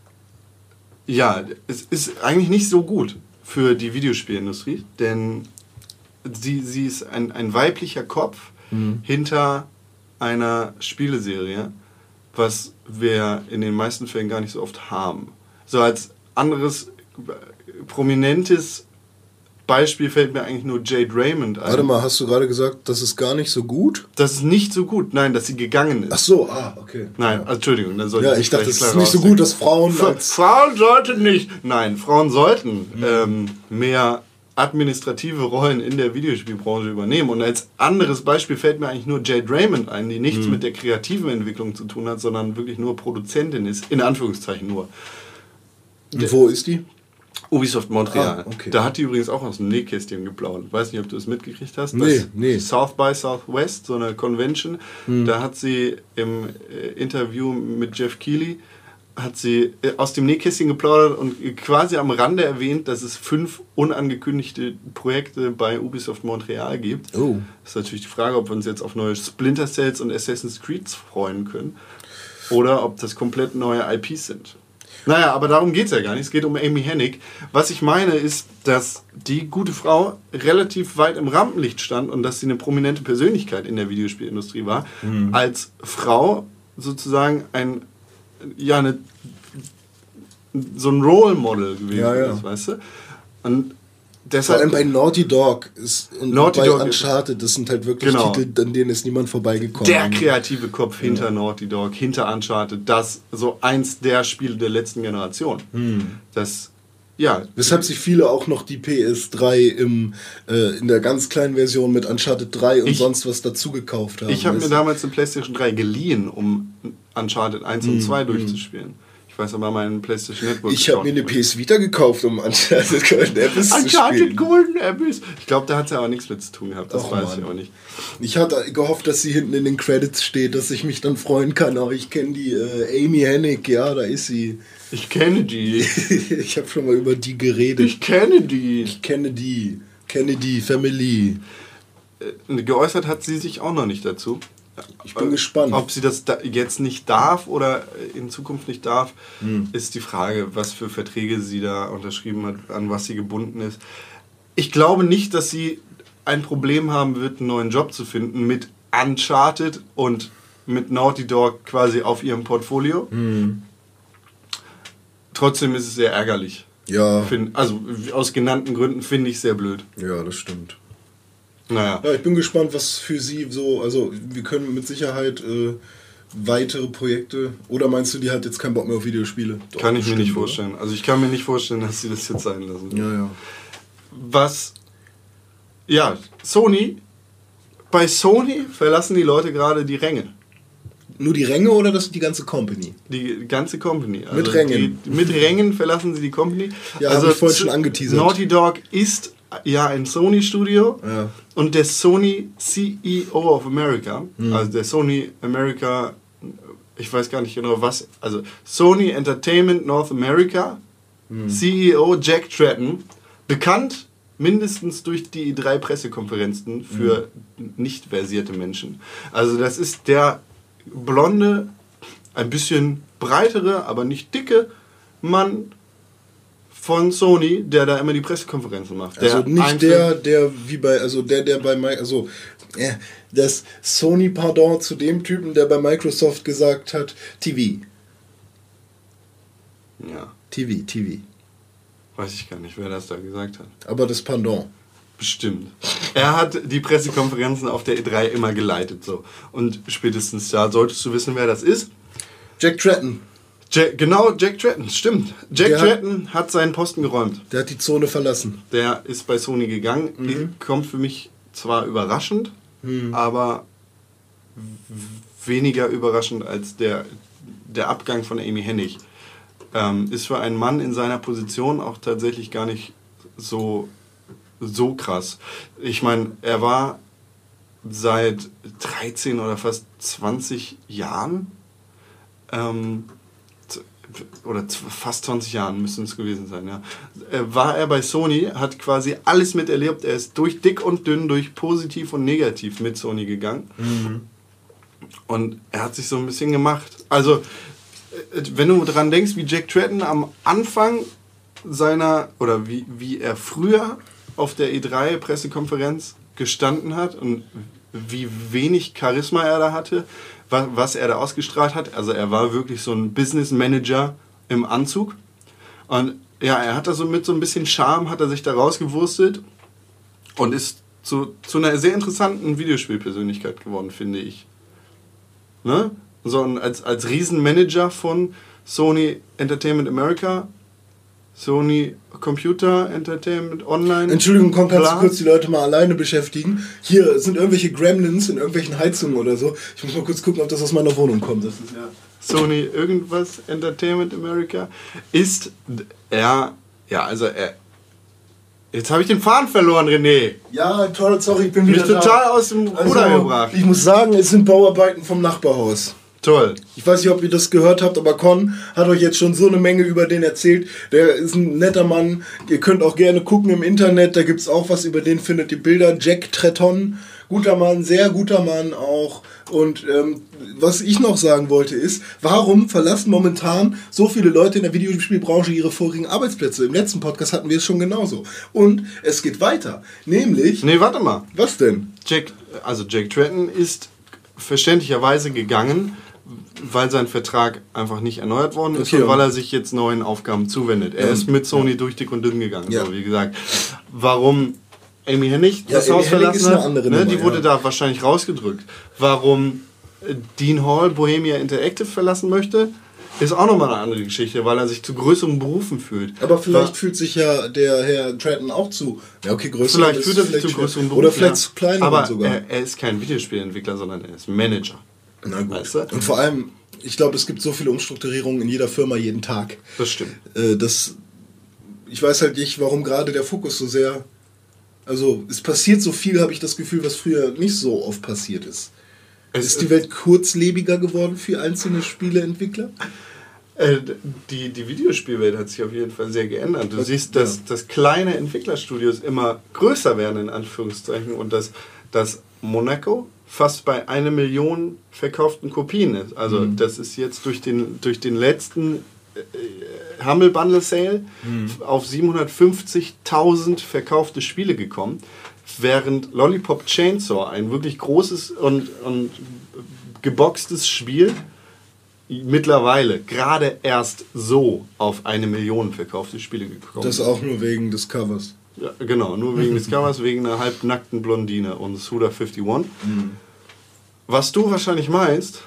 ja, es ist eigentlich nicht so gut für die Videospielindustrie, denn sie, sie ist ein, ein weiblicher Kopf hinter einer Spieleserie, was wir in den meisten Fällen gar nicht so oft haben. So als anderes äh, prominentes Beispiel fällt mir eigentlich nur Jade Raymond ein. Warte mal, hast du gerade gesagt, das ist gar nicht so gut? Das ist nicht so gut. Nein, dass sie gegangen ist. Ach so, ah, okay. Nein, also, Entschuldigung. Dann sollte Ja, ich dachte, klar ist nicht so gut, dass Frauen Frauen sollten nicht. Nein, Frauen sollten ähm, mehr administrative Rollen in der Videospielbranche übernehmen. Und als anderes Beispiel fällt mir eigentlich nur Jade Raymond ein, die Mhm. nichts mit der kreativen Entwicklung zu tun hat, sondern wirklich nur Produzentin ist. In Anführungszeichen nur. Und wo ist die? Ubisoft Montreal. Ah, okay. Da hat die übrigens auch aus dem Nähkästchen geplaudert. Weiß nicht, ob du es mitgekriegt hast. Nee, Das nee. Hm. South by Southwest, so eine Convention. Da hat sie im äh, Interview mit Jeff Keighley hat sie äh, aus dem Nähkästchen geplaudert und quasi am Rande erwähnt, dass es fünf unangekündigte Projekte bei Ubisoft Montreal gibt. Oh. Das ist natürlich die Frage, ob wir uns jetzt auf neue Splinter Cells und Assassin's Creed freuen können oder ob das komplett neue IPs sind. Naja, aber darum geht es ja gar nicht. Es geht um Amy Hennig. Was ich meine ist, dass die gute Frau relativ weit im Rampenlicht stand und dass sie eine prominente Persönlichkeit in der Videospielindustrie war. Als Frau sozusagen ein, ja, eine, so ein Role Model gewesen Ja, ja. ist, weißt du? Und Vor deshalb. allem bei Naughty Dog ist, und Naughty bei Dog Uncharted, das sind halt wirklich Genau. Titel, an denen ist niemand vorbeigekommen. der kreative Kopf hinter Naughty Dog, hinter Uncharted, das so eins der Spiele der letzten Generation. Hm. Das, ja, Weshalb sich viele auch noch die PS3 im, äh, in der ganz kleinen Version mit Uncharted 3 und Ich- sonst was dazu gekauft haben. ich habe mir damals eine PlayStation 3 geliehen, um Uncharted 1 Hm, und 2 durchzuspielen. Ich weiß aber meinen PlayStation Network. Ich habe mir eine PS Vita gekauft, um Uncharted Golden Abyss zu Uncharted spielen. Golden Abyss. Ich glaube, da hat sie aber nichts mit zu tun gehabt. Das Och, weiß Mann. ich auch nicht. Ich hatte gehofft, dass sie hinten in den Credits steht, dass ich mich dann freuen kann. Aber ich kenne die äh, Amy Hennig, ja, da ist sie. Ich kenne die. ich habe schon mal über die geredet. Ich kenne die. Ich kenne die. Kenne die Family. Äh, Geäußert hat sie sich auch noch nicht dazu. Ich bin gespannt. Ob sie das da jetzt nicht darf oder in Zukunft nicht darf, Hm. ist die Frage, was für Verträge sie da unterschrieben hat, an was sie gebunden ist. Ich glaube nicht, dass sie ein Problem haben wird, einen neuen Job zu finden mit Uncharted und mit Naughty Dog quasi auf ihrem Portfolio. Hm. Trotzdem ist es sehr ärgerlich. Ja, also aus genannten Gründen finde ich sehr blöd. ja, das stimmt. Naja. Ja, ich bin gespannt, was für sie so, also wir können mit Sicherheit äh, weitere Projekte, oder meinst du, die hat jetzt keinen Bock mehr auf Videospiele? Doch, Kann ich mir nicht oder? vorstellen. Also ich kann mir nicht vorstellen, dass sie das jetzt sein lassen. Ja, ja. Was, ja, Sony, bei Sony verlassen die Leute gerade die Ränge. Nur die Ränge oder das die ganze Company? Die ganze Company. Also Mit Rängen. Die, mit Rängen verlassen sie die Company. Ja, hab ich vorhin schon angeteasert. Naughty Dog ist ja ein Sony-Studio Ja. und der Sony CEO of America, Hm. also der Sony America, ich weiß gar nicht genau was, also Sony Entertainment North America, Hm. CEO Jack Tratton, bekannt mindestens durch die drei Pressekonferenzen für Hm. nicht versierte Menschen. Also das ist der blonde, ein bisschen breitere, aber nicht dicke Mann von Sony, der da immer die Pressekonferenzen macht. Also nicht der, der wie bei, also der, der bei Mi- also äh, das Sony Pardon zu dem Typen, der bei Microsoft gesagt hat, TV, Ja, TV, TV. weiß ich gar nicht, wer das da gesagt hat. Aber das Pendant. Bestimmt. Er hat die Pressekonferenzen auf der E3 immer geleitet. So. Und spätestens da solltest du wissen, wer das ist. Jack Tratton, Jack, genau, Jack Tratton, stimmt. Jack Der hat- Tratton hat seinen Posten geräumt. der hat die Zone verlassen. Der ist bei Sony gegangen. Mhm. Kommt für mich zwar überraschend, aber w- weniger überraschend als der, der Abgang von Amy Hennig. Ähm, ist für einen Mann in seiner Position auch tatsächlich gar nicht so, so krass. Ich meine, er war seit 13 oder fast 20 Jahren ähm, oder fast 20 Jahren müssen es gewesen sein, ja. Äh, War er bei Sony, hat quasi alles miterlebt. Er ist durch dick und dünn, durch positiv und negativ mit Sony gegangen. Und er hat sich so ein bisschen gemacht. Also, äh, wenn du dran denkst, wie Jack Tratton am Anfang seiner, oder wie, wie er früher auf der E3-Pressekonferenz gestanden hat und wie wenig Charisma er da hatte, was, was er da ausgestrahlt hat. Also er war wirklich so ein Business Manager im Anzug. Und ja, er hat da so mit so ein bisschen Charme, hat er sich da rausgewurstelt und ist zu, zu einer sehr interessanten Videospielpersönlichkeit geworden, finde ich. Ne? So als, als Riesenmanager von Sony Entertainment America, Sony Computer Entertainment Online. Entschuldigung, komm, kannst du kurz die Leute mal alleine beschäftigen? Hier sind irgendwelche Gremlins in irgendwelchen Heizungen oder so. Ich muss mal kurz gucken, ob das aus meiner Wohnung kommt. Das ist ja. Sony irgendwas Entertainment America ist er ja also er jetzt habe ich den Faden verloren René Ja, toll, sorry, ich bin mich wieder da. total aus dem Ruder Also, gebracht ich muss sagen, es sind Bauarbeiten vom Nachbarhaus. Toll Ich weiß nicht, ob ihr das gehört habt, aber Con hat euch jetzt schon so eine Menge über den erzählt. Der ist ein netter Mann. Ihr könnt auch gerne gucken im Internet, da gibt es auch was über den, findet ihr Bilder. Jack Tretton, guter Mann, sehr guter Mann auch. Und ähm, was ich noch sagen wollte ist, warum verlassen momentan so viele Leute in der Videospielbranche ihre vorigen Arbeitsplätze? Im letzten Podcast hatten wir es schon genauso. Und es geht weiter. Nämlich, nee warte mal was denn? Jack also Jack Tratton ist verständlicherweise gegangen weil sein Vertrag einfach nicht erneuert worden ist Okay, und weil er sich jetzt neuen Aufgaben zuwendet. Er Ja. ist mit Sony durch dick und dünn gegangen, Ja. so wie gesagt. Warum Amy Hennig Ja, das Haus verlassen hat, ne, Nummer, die wurde ja. da wahrscheinlich rausgedrückt. Warum äh, Dean Hall Bohemia Interactive verlassen möchte, ist auch nochmal eine andere Geschichte, weil er sich zu größeren Berufen fühlt. Aber vielleicht Wa- fühlt sich ja der Herr Tratton auch zu. Ja, okay, größer. Vielleicht fühlt er sich zu größeren Berufen. Oder vielleicht ja. zu kleineren Aber sogar. Er, er ist kein Videospielentwickler, sondern er ist Manager. Na gut. Weißt du? Und vor allem, ich glaube, es gibt so viele Umstrukturierungen in jeder Firma jeden Tag. Das stimmt. Äh, das, ich weiß halt nicht, warum gerade der Fokus so sehr. Also, es passiert so viel, habe ich das Gefühl, was früher nicht so oft passiert ist. Es Ist die Welt kurzlebiger geworden für einzelne Spieleentwickler? Äh, die, die Videospielwelt hat sich auf jeden Fall sehr geändert. Du Okay, siehst, dass, ja. dass kleine Entwicklerstudios immer größer werden, in Anführungszeichen, und dass, dass Monaco fast bei einer Million verkauften Kopien ist. Also Mhm. das ist jetzt durch den, durch den letzten äh, Humble Bundle Sale Mhm. auf 750.000 verkaufte Spiele gekommen, während Lollipop Chainsaw, ein wirklich großes und, und geboxtes Spiel, mittlerweile gerade erst so auf eine Million verkaufte Spiele gekommen Das auch nur wegen des Covers. Ja, genau, nur wegen des Covers, wegen einer halbnackten Blondine und Suda 51. Was du wahrscheinlich meinst,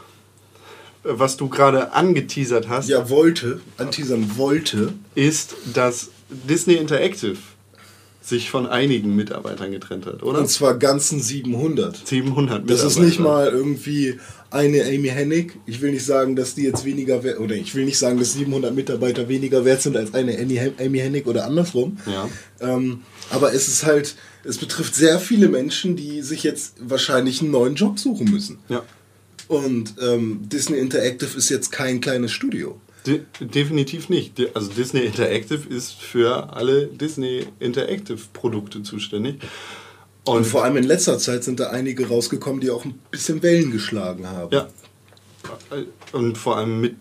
was du gerade angeteasert hast, Ja, wollte, anteasern wollte. ist, dass Disney Interactive sich von einigen Mitarbeitern getrennt hat, oder? Und zwar ganzen 700. 700 Mitarbeiter. Das ist nicht mal irgendwie eine Amy Hennig. Ich will nicht sagen, dass die jetzt weniger wert, oder ich will nicht sagen, dass 700 Mitarbeiter weniger wert sind als eine Amy Hennig oder andersrum. Ja. Ähm, aber es ist halt, es betrifft sehr viele Menschen, die sich jetzt wahrscheinlich einen neuen Job suchen müssen. Ja. Und ähm, Disney Interactive ist jetzt kein kleines Studio. De definitiv nicht. De also Disney Interactive ist für alle Disney Interactive Produkte zuständig. Und vor allem in letzter Zeit sind da einige rausgekommen, die auch ein bisschen Wellen geschlagen haben. Ja. Und vor allem mit,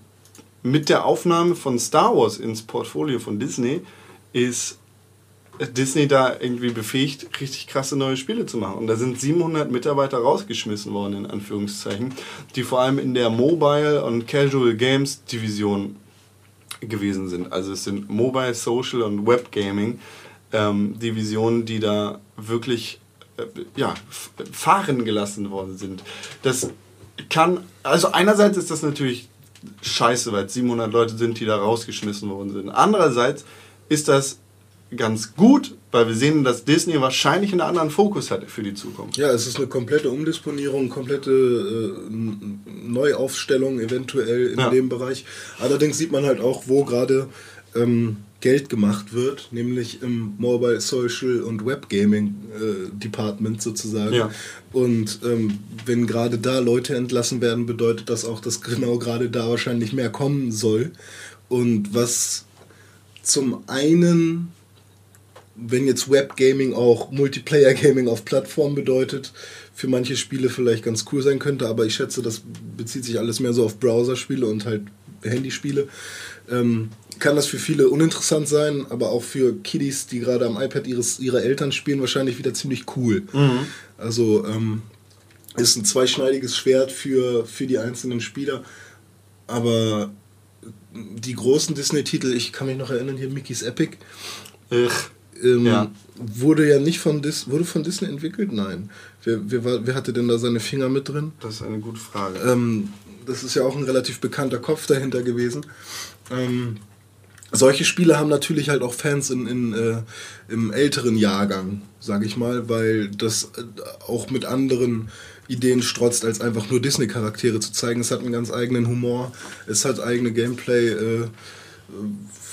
mit der Aufnahme von Star Wars ins Portfolio von Disney ist Disney da irgendwie befähigt, richtig krasse neue Spiele zu machen. Und da sind 700 Mitarbeiter rausgeschmissen worden, in Anführungszeichen, die vor allem in der Mobile und Casual Games Division gewesen sind. Also es sind Mobile, Social und Web Gaming ähm, Divisionen, die da wirklich ja, f- fahren gelassen worden sind. Das kann, also einerseits ist das natürlich scheiße, weil es 700 Leute sind, die da rausgeschmissen worden sind. Andererseits ist das ganz gut, weil wir sehen, dass Disney wahrscheinlich einen anderen Fokus hatte für die Zukunft. Ja, es ist eine komplette Umdisponierung, komplette äh, Neuaufstellung eventuell in Ja. dem Bereich. Allerdings sieht man halt auch, wo gerade ähm, Geld gemacht wird, nämlich im Mobile, Social und Web Gaming äh, Department sozusagen. Ja. Und ähm, wenn gerade da Leute entlassen werden, bedeutet das auch, dass genau gerade da wahrscheinlich mehr kommen soll. Und was zum einen wenn jetzt Webgaming auch Multiplayer-Gaming auf Plattform bedeutet, für manche Spiele vielleicht ganz cool sein könnte, aber ich schätze, das bezieht sich alles mehr so auf Browserspiele und halt Handyspiele. Ähm, kann das für viele uninteressant sein, aber auch für Kiddies, die gerade am iPad ihres, ihrer Eltern spielen, wahrscheinlich wieder ziemlich cool. Also ähm, ist ein zweischneidiges Schwert für, für die einzelnen Spieler, aber die großen Disney-Titel, ich kann mich noch erinnern, hier Mickey's Epic, Ich, ähm, Ja. Wurde ja nicht von Dis wurde von Disney entwickelt? Nein. Wer, wer, war, wer hatte denn da seine Finger mit drin? das ist eine gute Frage. Ähm, das ist ja auch ein relativ bekannter Kopf dahinter gewesen. Ähm, solche Spiele haben natürlich halt auch Fans in, in, äh, im älteren Jahrgang, sage ich mal, weil das äh, auch mit anderen Ideen strotzt, als einfach nur Disney-Charaktere zu zeigen. Es hat einen ganz eigenen Humor, es hat eigene Gameplay. Äh,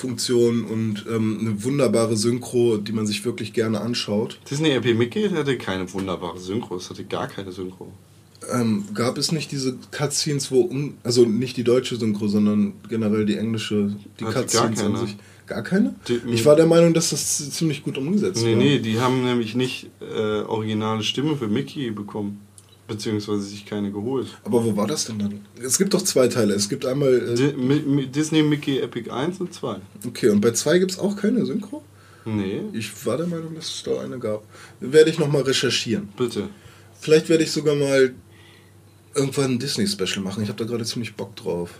und ähm, eine wunderbare Synchro, die man sich wirklich gerne anschaut. Disney Happy Mickey hatte keine wunderbare Synchro, es hatte gar keine Synchro. Ähm, gab es nicht diese Cutscenes, wo, um, also nicht die deutsche Synchro, sondern generell die englische, die gar Cutscenes an sich? Gar keine? Die- ich war der Meinung, dass das ziemlich gut umgesetzt Nee, war. nee, die haben nämlich nicht äh, originale Stimme für Mickey bekommen. Beziehungsweise sich keine geholt. Aber wo war das denn dann? Es gibt doch zwei Teile. Es gibt einmal, äh, Disney Mickey Epic 1 und 2. okay, und bei zwei gibt es auch keine Synchro? Nee, Ich war der Meinung, dass es da eine gab. Werde ich nochmal recherchieren. bitte. Vielleicht werde ich sogar mal irgendwann ein Disney-Special machen. Ich habe da gerade ziemlich Bock drauf.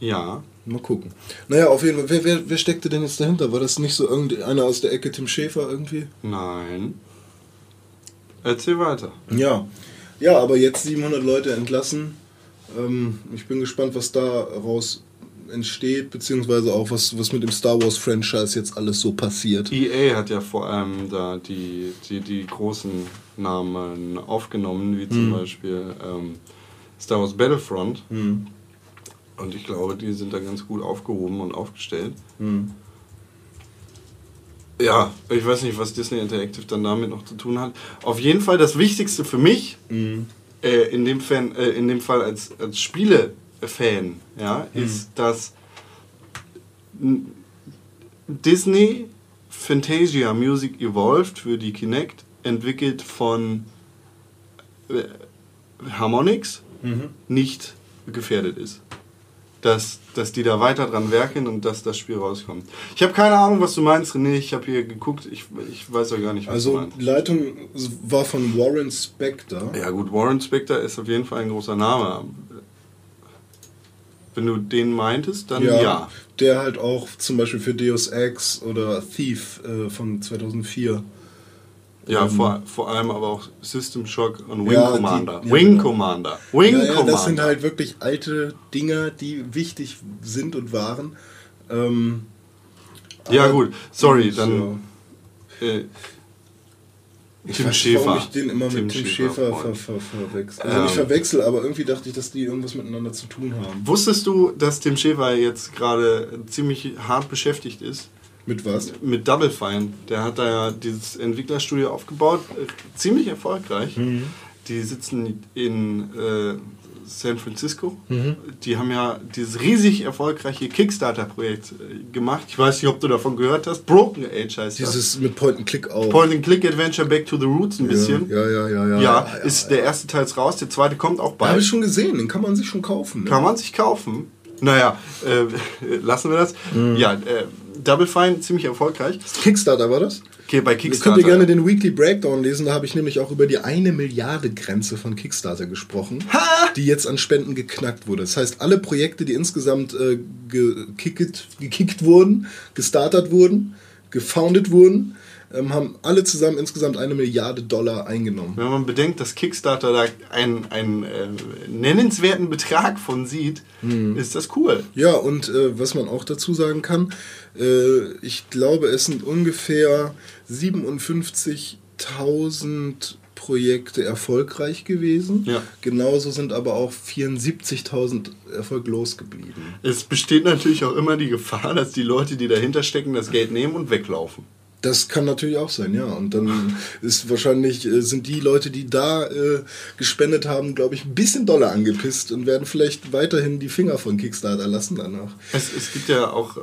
Ja. Mal gucken. Naja, auf jeden Fall. Wer, wer, wer steckte denn jetzt dahinter? War das nicht so irgendeiner aus der Ecke Tim Schäfer irgendwie? Nein. Erzähl weiter. Ja. Ja, aber jetzt 700 Leute entlassen. Ähm, ich bin gespannt, was daraus entsteht, beziehungsweise auch was, was mit dem Star Wars Franchise jetzt alles so passiert. EA hat ja vor allem da die, die, die großen Namen aufgenommen, wie zum Beispiel ähm, Star Wars Battlefront. Und ich glaube, die sind da ganz gut aufgehoben und aufgestellt. Ja, ich weiß nicht, was Disney Interactive dann damit noch zu tun hat. Auf jeden Fall das Wichtigste für mich, äh, in, dem Fan, äh, in dem Fall als, als Spiele-Fan, ja, ist, dass Disney Fantasia Music Evolved für die Kinect, entwickelt von äh, Harmonix, nicht gefährdet ist. Dass, dass die da weiter dran werken und dass das Spiel rauskommt. Ich habe keine Ahnung, was du meinst, René. Ich habe hier geguckt. Ich, ich weiß ja gar nicht, was du Also meinst. die Leitung war von Warren Spector. Ja gut, Warren Spector ist auf jeden Fall ein großer Name. Wenn du den meintest, dann ja. Der halt auch zum Beispiel für Deus Ex oder Thief äh, von 2004. Ja, vor, vor allem aber auch System Shock und Wing Ähm. Ja, die- Commander. ja, Wing genau. Commander. Wing ja, Commander. das sind halt wirklich alte Dinger, die wichtig sind und waren. Ähm, ja, gut. Sorry, dann. Äh, Ich Tim weiß nicht, Schäfer. warum ich den immer mit Tim, Schäfer, ver, Freund. ver, verwechsel. Also Ähm. nicht verwechsel, aber irgendwie dachte ich, dass die irgendwas miteinander zu tun haben. Wusstest du, dass Tim Schäfer jetzt gerade ziemlich hart beschäftigt ist? Mit was? Mit Double Fine. Der hat da ja dieses Entwicklerstudio aufgebaut, äh, ziemlich erfolgreich. Mhm. Die sitzen in äh, San Francisco. Mhm. Die haben ja dieses riesig erfolgreiche Kickstarter-Projekt äh, gemacht. Ich weiß nicht, ob du davon gehört hast. Broken Age heißt das. Dieses mit Point-and-Click auch. Point-and-Click-Adventure Back to the Roots ein bisschen. Ja, ja, ja, ja. Ja, ist der erste Teil ist raus, der zweite kommt auch Da habe bald. ich schon gesehen, den kann man sich schon kaufen. Ne? Kann man sich kaufen. Naja, äh, lassen wir das. Mhm. Ja, äh, Double Fine ziemlich erfolgreich. Kickstarter war das? Okay, bei Ihr könnt Kickstarter. ihr gerne den Weekly Breakdown lesen, da habe ich nämlich auch über die eine Milliarde Grenze von Kickstarter gesprochen, die jetzt an Spenden geknackt wurde. Das heißt, alle Projekte, die insgesamt äh, gekickt, gekickt wurden, gestartet wurden, gefoundet wurden, ähm, haben alle zusammen insgesamt eine Milliarde Dollar eingenommen. Wenn man bedenkt, dass Kickstarter da einen, einen äh, nennenswerten Betrag von sieht, Mhm. ist das cool. Ja, und äh, was man auch dazu sagen kann, äh, ich glaube, es sind ungefähr 57.000 Projekte erfolgreich gewesen. Ja. Genauso sind aber auch 74.000 erfolglos geblieben. Es besteht natürlich auch immer die Gefahr, dass die Leute, die dahinter stecken, das Geld nehmen und weglaufen. Das kann natürlich auch sein, ja. Und dann ist wahrscheinlich, äh, sind die Leute, die da äh, gespendet haben, glaube ich, ein bisschen doller angepisst und werden vielleicht weiterhin die Finger von Kickstarter lassen danach. Es, es gibt ja auch, äh,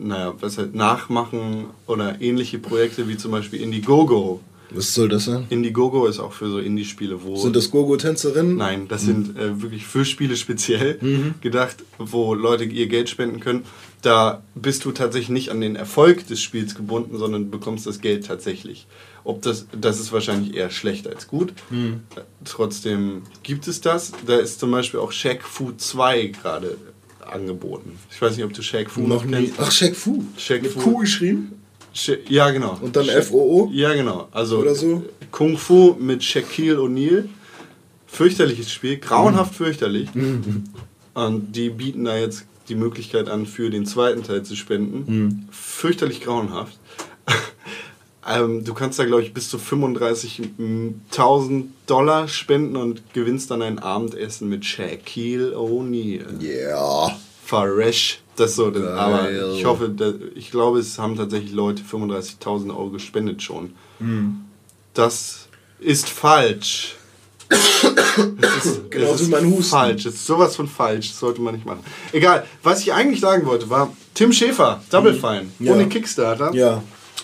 naja, was halt Nachmachen oder ähnliche Projekte wie zum Beispiel Indiegogo. Was soll das sein? Indiegogo ist auch für so Indie-Spiele, wo. Sind das Gogo-Tänzerinnen? Nein, das sind äh, wirklich für Spiele speziell gedacht, wo Leute ihr Geld spenden können. Da bist du tatsächlich nicht an den Erfolg des Spiels gebunden, sondern bekommst das Geld tatsächlich. Ob das, das ist wahrscheinlich eher schlecht als gut. Äh, Trotzdem gibt es das. Da ist zum Beispiel auch Shaq Fu 2 gerade angeboten. Ich weiß nicht, ob du Shaq Fu Noch noch kennst. Ach, Shaq Fu. Shaq Mit Fu. Q geschrieben? Ja, genau. Und dann FOO? Ja, genau. Also Oder so? Kung Fu mit Shaquille O'Neal. Fürchterliches Spiel, grauenhaft fürchterlich. Und die bieten da jetzt die Möglichkeit an, für den zweiten Teil zu spenden. Fürchterlich grauenhaft. ähm, du kannst da, glaube ich, bis zu 35.000 Dollar spenden und gewinnst dann ein Abendessen mit Shaquille O'Neal. Ja. Faresh. Das so, das, aber ich hoffe, da- ich glaube, es haben tatsächlich Leute 35.000 Euro gespendet schon. Das ist falsch. Das ist, ist wie mein Husten. falsch. Das ist sowas von falsch. Das sollte man nicht machen. Egal. Was ich eigentlich sagen wollte, war Tim Schäfer, Double Fine, Ja. ohne Kickstarter. Ja.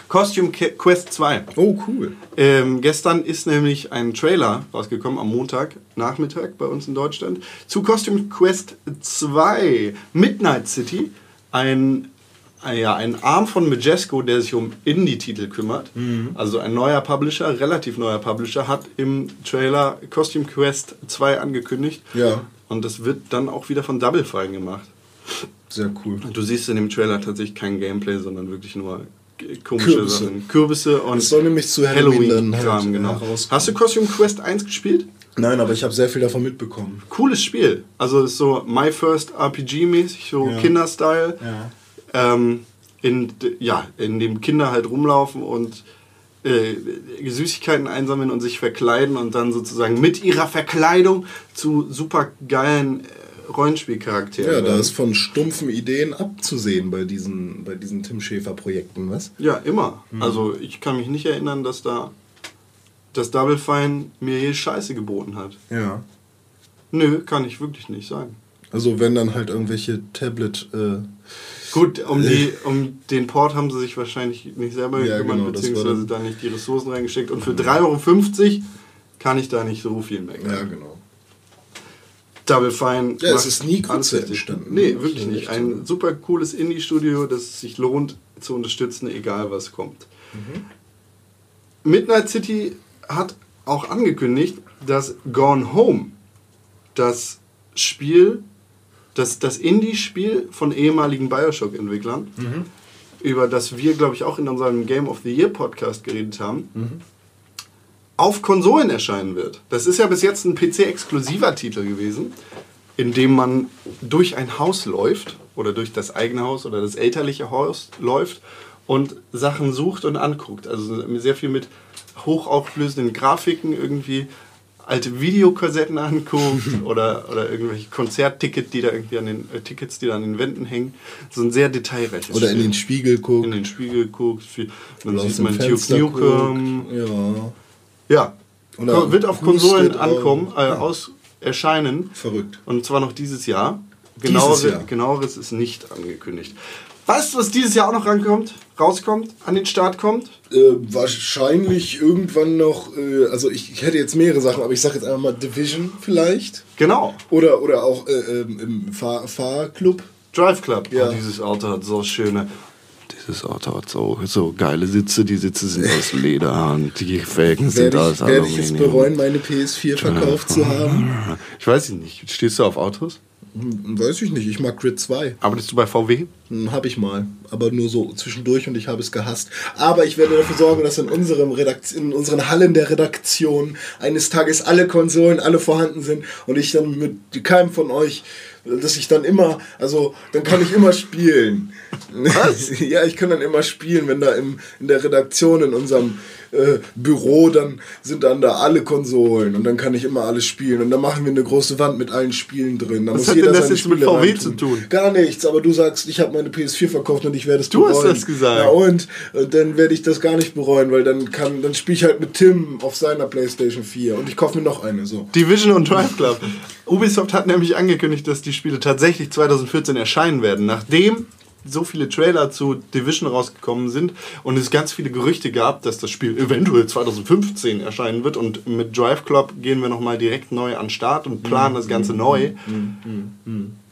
Costume Quest 2. Oh, cool. Ähm, gestern ist nämlich ein Trailer rausgekommen am Montag Nachmittag bei uns in Deutschland zu Costume Quest 2 Midnight City. Ein, ja, ein Arm von Majesco, der sich um Indie-Titel kümmert. Also ein neuer Publisher, relativ neuer Publisher, hat im Trailer Costume Quest 2 angekündigt. Ja. Und das wird dann auch wieder von Double Fine gemacht. Sehr cool. Du siehst in dem Trailer tatsächlich kein Gameplay, sondern wirklich nur komische Kürbisse. Sachen. Kürbisse und soll nämlich zu Halloween dann Halloween-Kram, halt genau. herauskommen. Hast du Costume Quest 1 gespielt? Nein, aber ich habe sehr viel davon mitbekommen. Cooles Spiel. Also ist so My First RPG-mäßig, so Ja. Kinderstyle. Ja. Ähm, in, ja, in dem Kinder halt rumlaufen und äh, Süßigkeiten einsammeln und sich verkleiden und dann sozusagen mit ihrer Verkleidung zu super geilen äh, Rollenspielcharakteren. Ja, da ist von stumpfen Ideen abzusehen bei diesen, bei diesen Tim Schäfer-Projekten, was? Ja, immer. Mhm. Also ich kann mich nicht erinnern, dass da das Double Fine mir je Scheiße geboten hat. Ja. Nö, kann ich wirklich nicht sagen. Also wenn dann halt irgendwelche Tablet... Äh, Gut, um, die, um den Port haben sie sich wahrscheinlich nicht selber Ja, gekümmert, genau, beziehungsweise da nicht die Ressourcen reingesteckt. Und für 3,50 Euro kann ich da nicht so viel meckern. ja, genau. Double Fine. Ja, es ist nie richtig. entstanden. Nee, wirklich nicht. Ein super cooles Indie-Studio, das es sich lohnt zu unterstützen, egal was kommt. Midnight City hat auch angekündigt, dass Gone Home, das Spiel, Das, das Indie-Spiel von ehemaligen Bioshock-Entwicklern, über das wir, glaube ich, auch in unserem Game of the Year Podcast geredet haben, auf Konsolen erscheinen wird. Das ist ja bis jetzt ein PC-exklusiver Titel gewesen, in dem man durch ein Haus läuft oder durch das eigene Haus oder das elterliche Haus läuft und Sachen sucht und anguckt. Also sehr viel mit hochauflösenden Grafiken irgendwie alte Videokassetten anguckt oder, oder irgendwelche Konzerttickets, die da irgendwie an den äh, Tickets, die da an den Wänden hängen. So ein sehr detailreiches Oder in Spiel. den Spiegel guckt. in den Spiegel guckt. Viel, dann sieht man Duke Nukem. Ja, Ja, Oder wird auf Konsolen ankommen, äh, Ja. aus erscheinen. verrückt. Und zwar noch dieses Jahr. Genauere, Jahr. Genaueres ist nicht angekündigt. Weißt du, was dieses Jahr auch noch rankommt, rauskommt, an den Start kommt? Äh, wahrscheinlich irgendwann noch, äh, also ich, ich hätte jetzt mehrere Sachen, aber ich sage jetzt einfach mal Division vielleicht. Genau. Oder, oder auch äh, ähm, im Fahr Fahrclub. Drive Club. Ja. Oh, dieses Auto hat so schöne. Dieses Auto hat so, so geile Sitze. Die Sitze sind aus Leder und die Felgen sind Werde aus ich, werde ich es Aluminium. bereuen, meine PS4 verkauft zu haben? Ich weiß nicht. Stehst du auf Autos? Hm, Weiß ich nicht, ich mag Grid 2. Arbeitest du bei VW? Hm, Hab ich mal, aber nur so zwischendurch und ich habe es gehasst. Aber ich werde dafür sorgen, dass in, unserem Redakt in unseren Hallen der Redaktion eines Tages alle Konsolen, alle vorhanden sind und ich dann mit keinem von euch, dass ich dann immer, also dann kann ich immer spielen. Was? ja, ich kann dann immer spielen, wenn da im, in der Redaktion, in unserem äh, Büro, dann sind dann da alle Konsolen und dann kann ich immer alles spielen und dann machen wir eine große Wand mit allen Spielen drin. Da Was muss hat jeder denn das jetzt mit Spiele VW reintun. zu tun? Gar nichts, aber du sagst, ich habe meine PS4 verkauft und ich werde es Du hast bereuen. das gesagt. Ja, und, und dann werde ich das gar nicht bereuen, weil dann kann dann spiele ich halt mit Tim auf seiner PlayStation 4 und ich kaufe mir noch eine so. Division und Drive Club. Ubisoft hat nämlich angekündigt, dass die Spiele tatsächlich 2014 erscheinen werden, nachdem so viele Trailer zu Division rausgekommen sind und es ganz viele Gerüchte gab, dass das Spiel eventuell 2015 erscheinen wird und mit Drive Club gehen wir nochmal direkt neu an den Start und planen das Ganze neu.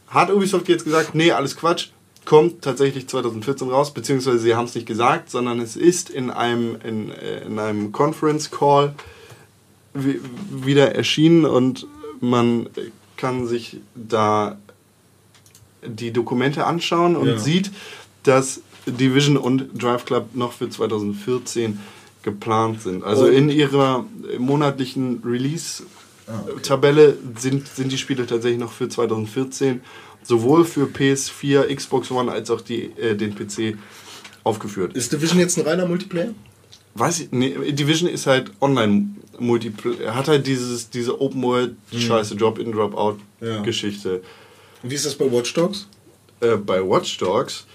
Hat Ubisoft jetzt gesagt, nee, alles Quatsch, kommt tatsächlich 2014 raus, beziehungsweise sie haben es nicht gesagt, sondern es ist in einem, in, äh, in einem Conference Call wi- wieder erschienen und man kann sich da die Dokumente anschauen und Ja. sieht, dass Division und Drive Club noch für 2014 geplant sind. Also Und- in ihrer monatlichen Release-Tabelle sind, sind die Spiele tatsächlich noch für 2014 sowohl für PS4, Xbox One als auch die, äh, den PC aufgeführt. Ist Division jetzt ein reiner Multiplayer? Weiß ich, nee, Division ist halt Online-Multiplayer. Hat halt dieses, diese Open-World-Scheiße, Drop-In, Drop-Out-Geschichte. Und wie ist das bei Watch Dogs? Äh, bei Watch Dogs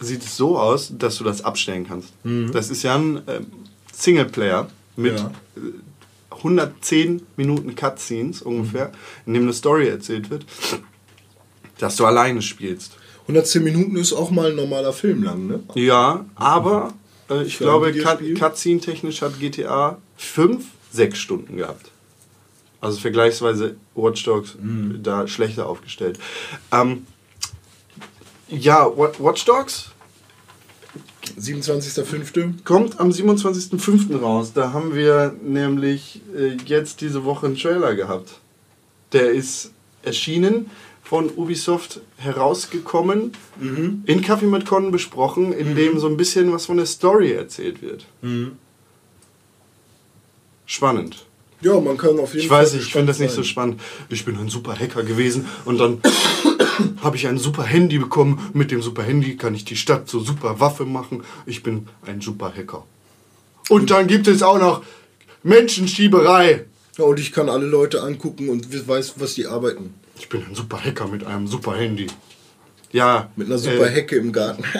sieht es so aus, dass du das abstellen kannst. Das ist ja ein ähm, Singleplayer mit Ja. äh, 110 Minuten Cutscenes ungefähr, in dem eine Story erzählt wird, dass du alleine spielst. 110 Minuten ist auch mal ein normaler Film lang, ne? Ja, aber äh, ich Für glaube? Cutscene-technisch hat GTA 5, 6 Stunden gehabt. Also vergleichsweise Watch Dogs Mhm. da schlechter aufgestellt. Ähm, ja, Wa- Watch Dogs 27.05. kommt am 27.05. raus. Da haben wir nämlich äh, jetzt diese Woche einen Trailer gehabt. Der ist erschienen, von Ubisoft herausgekommen, in Kaffee mit Con besprochen, in dem so ein bisschen was von der Story erzählt wird. Spannend. Ja, man kann auf jeden Ich Fall. weiß nicht, ich finde das nicht so spannend. Ich bin ein super Hacker gewesen und dann habe ich ein super Handy bekommen. Mit dem super Handy kann ich die Stadt zur super Waffe machen. Ich bin ein super Hacker. Und dann gibt es auch noch Menschenschieberei. Ja, und ich kann alle Leute angucken und weiß, was die arbeiten. Ich bin ein super Hacker mit einem super Handy. Ja. Mit einer super äh, Hecke im Garten.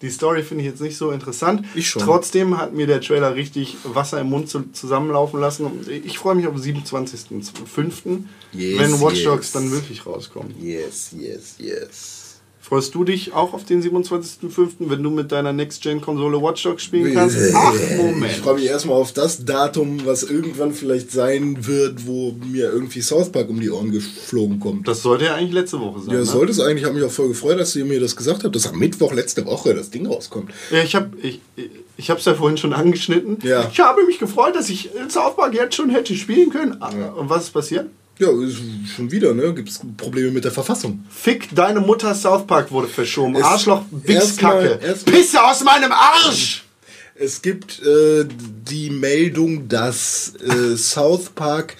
Die Story finde ich jetzt nicht so interessant. Ich schon. Trotzdem hat mir der Trailer richtig Wasser im Mund zu, zusammenlaufen lassen. Ich freue mich auf den 27.05., Yes, wenn Watch Dogs yes. dann wirklich rauskommt. yes, yes, yes. Freust du dich auch auf den 27.05., wenn du mit deiner Next-Gen-Konsole Watch Dogs spielen kannst? Ach, Ich Moment. freue mich erstmal auf das Datum, was irgendwann vielleicht sein wird, wo mir irgendwie South Park um die Ohren geflogen kommt. Das sollte ja eigentlich letzte Woche sein. Ja, ne? sollte es eigentlich. Ich habe mich auch voll gefreut, dass ihr mir das gesagt habt, dass am Mittwoch letzte Woche das Ding rauskommt. Ja, ich habe ich, ich hab's ja vorhin schon angeschnitten. Ja. Ich habe mich gefreut, dass ich South Park jetzt schon hätte spielen können. Ah, Und was ist passiert? Ja, schon wieder, ne? Gibt es Probleme mit der Verfassung? Fick deine Mutter South Park wurde verschoben. Es- Arschloch, Wichskacke. Pisse aus meinem Arsch! Es gibt äh, die Meldung, dass äh, South Park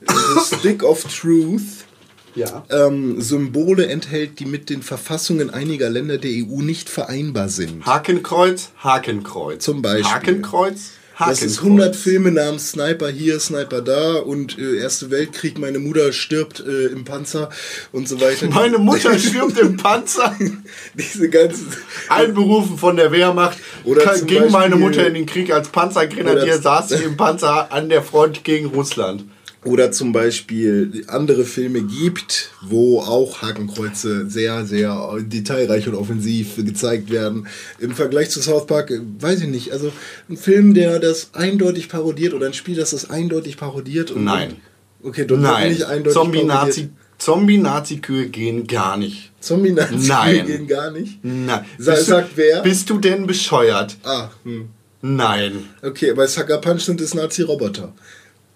äh, Stick of Truth Ja. ähm, Symbole enthält, die mit den Verfassungen einiger Länder der EU nicht vereinbar sind. Hakenkreuz, Hakenkreuz. Zum Beispiel. Hakenkreuz. Das ist 100 Filme namens Sniper hier, Sniper da und äh, Erste Weltkrieg, meine Mutter stirbt äh, im Panzer und so weiter. Meine Mutter stirbt im Panzer. Diese ganzen. Einberufen von der Wehrmacht. Oder ging meine Beispiel- Mutter in den Krieg als Panzergrenadier, saß sie im Panzer an der Front gegen Russland. Oder zum Beispiel andere Filme gibt, wo auch Hakenkreuze sehr, sehr detailreich und offensiv gezeigt werden. Im Vergleich zu South Park, äh, weiß ich nicht. Also ein Film, der das eindeutig parodiert oder ein Spiel, das das eindeutig parodiert. Und Nein. Okay, dort Nein, nicht eindeutig Zombie-Nazi parodiert. Zombie-Nazi-Kühe gehen gar nicht. Zombie-Nazi Nein. gehen gar nicht. Nein. Sa- Bist du- sagt wer? Bist du denn bescheuert? Ah, hm. Nein. Okay, bei Sucker Punch sind es Nazi-Roboter.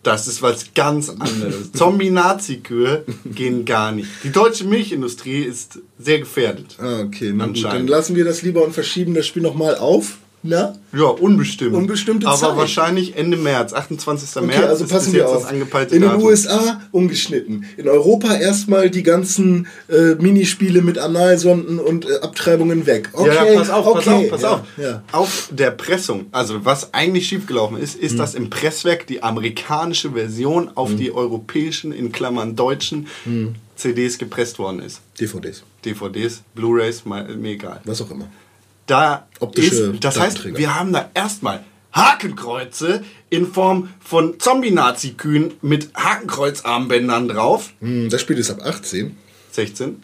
Das ist was ganz anderes. Zombie-Nazi-Kühe gehen gar nicht. Die deutsche Milchindustrie ist sehr gefährdet. Ah, okay, na gut. Dann lassen wir das lieber und verschieben das Spiel nochmal auf. Na? Ja, unbestimmt. Unbestimmte Aber Zeit. wahrscheinlich Ende März, 28. Okay, März also passen wir jetzt auf. In den Datum. USA ungeschnitten. In Europa erstmal die ganzen äh, Minispiele mit Analsonden und äh, Abtreibungen weg. Okay, ja, ja, pass auf, pass okay. auf, pass ja, auf. Ja. Auf der Pressung, also was eigentlich schiefgelaufen ist, ist, dass im Presswerk die amerikanische Version auf Hm. die europäischen, in Klammern deutschen, CDs gepresst worden ist. DVDs, DVDs, Blu-Rays, mir egal. was auch immer. Da Optische ist, das heißt, wir haben da erstmal Hakenkreuze in Form von Zombie-Nazi-Kühen mit Hakenkreuzarmbändern drauf. Hm, das Spiel ist ab 18. 16.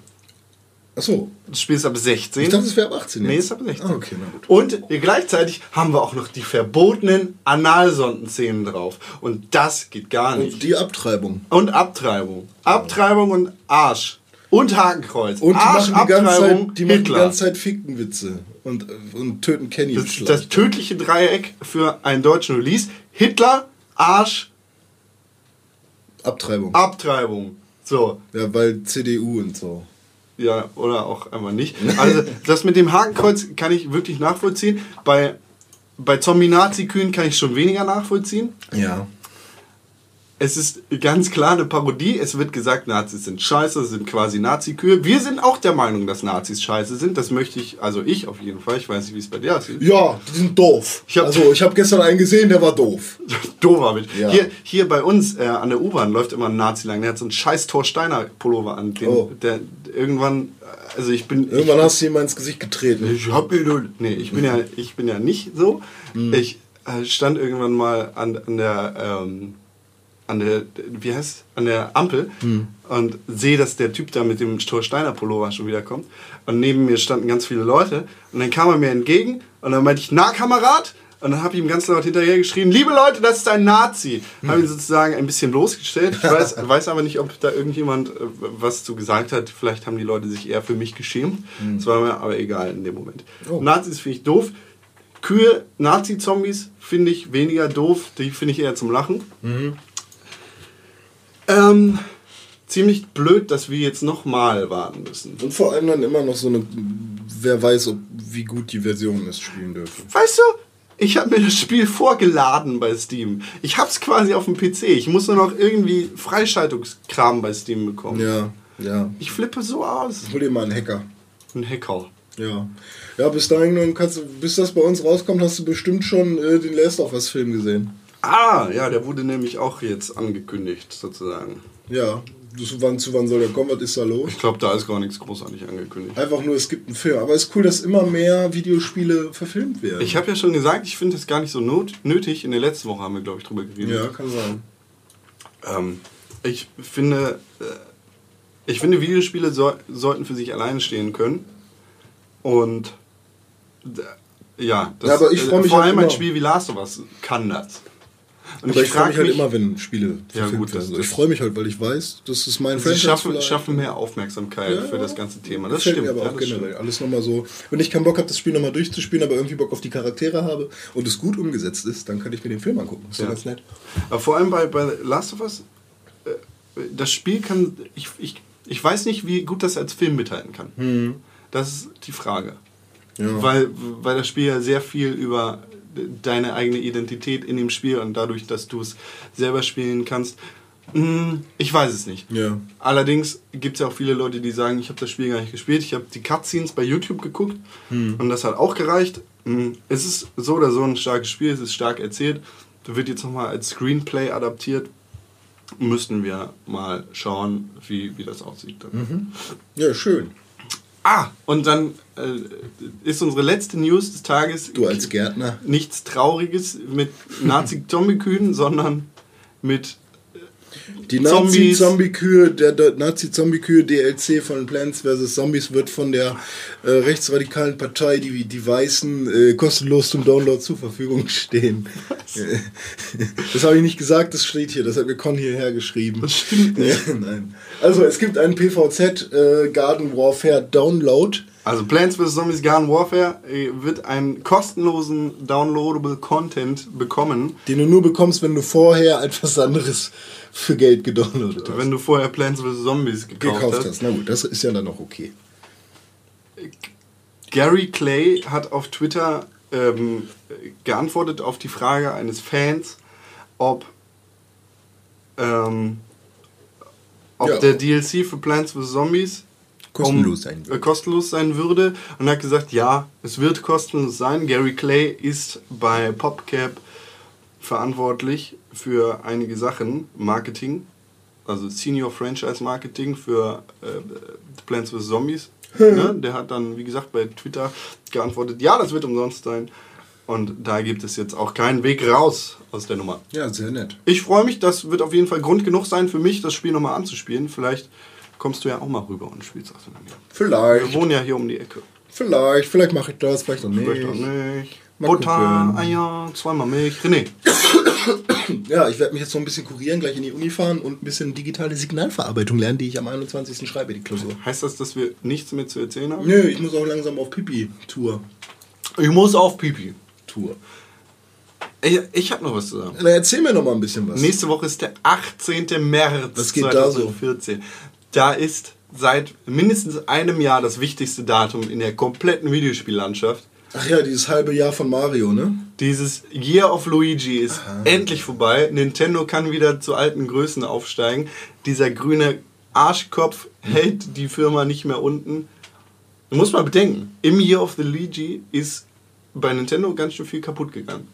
Achso, Das Spiel ist ab 16. ich dachte, es wäre ab 18. Nee, jetzt. ist ab 16. Ah, okay, na gut. Und gleichzeitig haben wir auch noch die verbotenen Analsondenszenen drauf. Und das geht gar nicht. Und die Abtreibung. Und Abtreibung. Abtreibung und Arsch. Und Hakenkreuz. Und die Arsch, machen die ganze Abtreibung, Zeit, die machen die ganze Zeit Fickenwitze und, und töten Kenny das, das tödliche Dreieck für einen deutschen Release. Hitler, Arsch, Abtreibung. Abtreibung. So. Ja, weil CDU und so. Ja, oder auch einfach nicht. Also, das mit dem Hakenkreuz kann ich wirklich nachvollziehen. Bei, bei Zombie-Nazi-Kühen kann ich schon weniger nachvollziehen. Ja. Es ist ganz klar eine Parodie. Es wird gesagt, Nazis sind scheiße, sind quasi Nazi-Kühe. Wir sind auch der Meinung, dass Nazis scheiße sind. Das möchte ich, also ich auf jeden Fall. Ich weiß nicht, wie es bei dir aussieht. Ja, die sind doof. Ich also, ich habe gestern einen gesehen, der war doof. Doofer mit. Ja. Hier, hier bei uns äh, an der U-Bahn läuft immer ein Nazi lang. Der hat so einen scheiß Thorsteiner Pullover an. Den, Oh. der irgendwann, also ich bin. Irgendwann ich, hast du ihm ins Gesicht getreten. Ich hab ihn. Nee, ich bin ja, ich bin ja nicht so. Mhm. Ich äh, stand irgendwann mal an, an der, ähm, an der, wie heißt, an der Ampel Mhm. und sehe, dass der Typ da mit dem Thorsteiner Pullover schon wieder kommt. Und neben mir standen ganz viele Leute. Und dann kam er mir entgegen und dann meinte ich, na Kamerad? Und dann habe ich ihm ganz laut hinterher geschrien, liebe Leute, das ist ein Nazi. Habe ihn sozusagen ein bisschen bloßgestellt. Ich weiß, weiß aber nicht, ob da irgendjemand äh, was zu gesagt hat. Vielleicht haben die Leute sich eher für mich geschämt. Das war mir aber egal in dem Moment. Oh. Nazis finde ich doof. Kühe, Nazi-Zombies finde ich weniger doof. Die finde ich eher zum Lachen. Ähm, ziemlich blöd, dass wir jetzt nochmal warten müssen. Und vor allem dann immer noch so eine, wer weiß, ob, wie gut die Version ist, spielen dürfen. Weißt du, ich habe mir das Spiel vorgeladen bei Steam. Ich habe es quasi auf dem PC. Ich muss nur noch irgendwie Freischaltungskram bei Steam bekommen. Ja, ja. Ich flippe so aus. Hol dir mal einen Hacker. Ein Hacker. Ja. Ja, bis dahin kannst bis das bei uns rauskommt, hast du bestimmt schon äh, den Last of Us Film gesehen. Ah, ja, der wurde nämlich auch jetzt angekündigt, sozusagen. Ja. Zu wann, zu wann soll der kommen? Was ist da los? Ich glaube, da ist gar nichts großartig angekündigt. Einfach nur, es gibt einen Film. Aber es ist cool, dass immer mehr Videospiele verfilmt werden. Ich habe ja schon gesagt, ich finde es gar nicht so not nötig. In der letzten Woche haben wir, glaube ich, drüber geredet. ja, kann sein. Ähm, ich finde, äh, ich finde, Videospiele so, sollten für sich alleine stehen können. Und ja, das, Ja, aber ich äh, freu mich vor halt allem ein immer. Spiel wie Last of Us kann das. Und Aber ich, freue frag mich halt immer, wenn Spiele Ja, gut, das- werden. das- ich freue mich halt, weil ich weiß, das ist mein Franchise schaffen, vielleicht. schaffen mehr Aufmerksamkeit Ja, für das ganze Thema. Das Gefällt stimmt. aber auch das generell. stimmt. Alles nochmal so. Wenn ich keinen Bock habe, das Spiel nochmal durchzuspielen, aber irgendwie Bock auf die Charaktere habe und es gut umgesetzt ist, dann kann ich mir den Film angucken. Ist Ja. ganz nett. Aber vor allem bei, bei Last of Us äh, das Spiel kann, ich, ich, ich weiß nicht, wie gut das als Film mithalten kann. Das ist die Frage. Ja. Weil, weil das Spiel ja sehr viel über deine eigene Identität in dem Spiel und dadurch, dass du es selber spielen kannst. Hm, Ich weiß es nicht. Ja. Allerdings gibt es ja auch viele Leute, die sagen, ich habe das Spiel gar nicht gespielt. Ich habe die Cutscenes bei YouTube geguckt und das hat auch gereicht. Hm, Es ist so oder so ein starkes Spiel, es ist stark erzählt. Wird jetzt nochmal als Screenplay adaptiert. Müssten wir mal schauen, wie, wie das aussieht. Dann. Ja, schön. Ah, und dann äh, ist unsere letzte News des Tages Du als Gärtner. nichts Trauriges mit Nazi-Zombie-Kühen, sondern mit Die. Nazi-Zombie-Kühe, der, Nazi-Zombie-Kühe DLC von Plants vs. Zombies wird von der äh, rechtsradikalen Partei, die die Weißen, äh, kostenlos zum Download zur Verfügung stehen. Äh, das habe ich nicht gesagt, das steht hier, das hat mir Con hierher geschrieben. Das stimmt nicht. Nein. Also es gibt einen PVZ äh, Garden Warfare Download. Also Plants vs. Zombies Garden Warfare äh, wird einen kostenlosen downloadable Content bekommen, Den du nur bekommst, wenn du vorher etwas anderes für Geld gedownloadet hast. wenn du vorher Plants vs. Zombies gekauft, gekauft hast. hast. Na gut, das ist ja dann noch okay. Gary Clay hat auf Twitter ähm, geantwortet auf die Frage eines Fans, ob, ähm, ob Ja. der DLC für Plants vs. Zombies Kostenlos sein äh, kostenlos sein würde und er hat gesagt, ja, es wird kostenlos sein. Gary Clay ist bei PopCap verantwortlich für einige Sachen, Marketing, also Senior Franchise Marketing für äh, Plants vs. Zombies. ne? Der hat dann, wie gesagt, bei Twitter geantwortet, ja, das wird umsonst sein. Und da gibt es jetzt auch keinen Weg raus aus der Nummer. Ja, sehr nett. Ich freue mich, das wird auf jeden Fall Grund genug sein für mich, das Spiel nochmal anzuspielen. Vielleicht kommst du ja auch mal rüber und spielst mit mir. Wir Vielleicht, wohnen ja hier um die Ecke. vielleicht, vielleicht mache ich das, vielleicht auch nicht. Vielleicht auch nicht. Mal Butter, gucken. Eier, zweimal Milch. René, Ja, ich werde mich jetzt noch ein bisschen kurieren, gleich in die Uni fahren und ein bisschen digitale Signalverarbeitung lernen, die ich am 21. schreibe, die Klausur. heißt das, dass wir nichts mehr zu erzählen haben? Nö, ich muss auch langsam auf Pipi-Tour. Ich muss auf Pipi. Tour. Ich, ich habe noch was zu sagen. Na, erzähl mir noch mal ein bisschen was. Nächste Woche ist der 18. März Was geht da so? 2014. Da ist seit mindestens einem Jahr das wichtigste Datum in der kompletten Videospiellandschaft. Ach ja, dieses halbe Jahr von Mario, ne? Dieses Year of Luigi ist endlich vorbei. Nintendo kann wieder zu alten Größen aufsteigen. Dieser grüne Arschkopf hält die Firma nicht mehr unten. Du musst mal bedenken, im Year of the Luigi ist bei Nintendo ganz schön viel kaputt gegangen.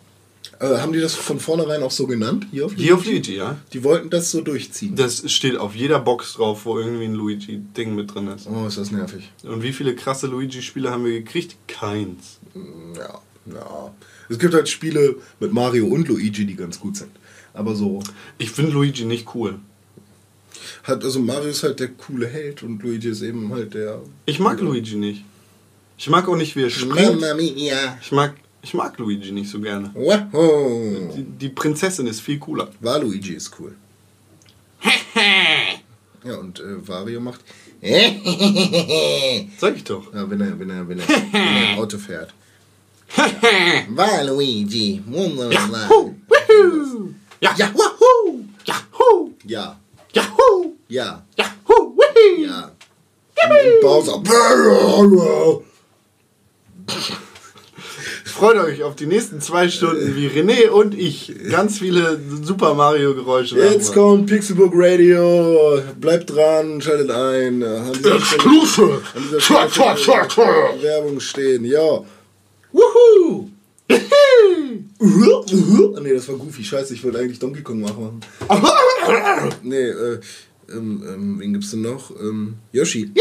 Äh, haben die das von vornherein auch so genannt? Year of Year of Luigi, ja. Die wollten das so durchziehen. Das steht auf jeder Box drauf, wo irgendwie ein Luigi-Ding mit drin ist. Oh, ist das nervig. Und wie viele krasse Luigi-Spiele haben wir gekriegt? Keins. Ja, ja. Es gibt halt Spiele mit Mario und Luigi, die ganz gut sind. Aber so. Ich finde Luigi nicht cool. Hat, also Mario ist halt der coole Held und Luigi ist eben halt der. Ich mag Luigi nicht. Ich mag auch nicht, wie er springt. Mamma mia. Ich mag, ich mag Luigi nicht so gerne. Wow. Die, die Prinzessin ist viel cooler. Waluigi ist cool. ja, und äh, Wario macht. Sag ich doch. Ja, wenn er, wenn er, wenn er, wenn er Auto fährt. Yahoo! Woohoo! Ja, ja, woohoo! Yahoo! Ja. Yahoo! Ja. Yahoo! Woohoo! Ja. Und Bowser. Freut euch auf die nächsten zwei Stunden, wie René und ich ganz viele Super Mario Geräusche Jetzt kommt Pixelbook Radio. Bleibt dran, schaltet ein. An dieser Stelle, an dieser Stelle kann Werbung stehen. Ja. Wuhu! Ah, nee, das war Goofy. Scheiße, ich wollte eigentlich Donkey Kong machen. nee, äh, ähm, ähm, wen gibt's denn noch? Ähm, Yoshi.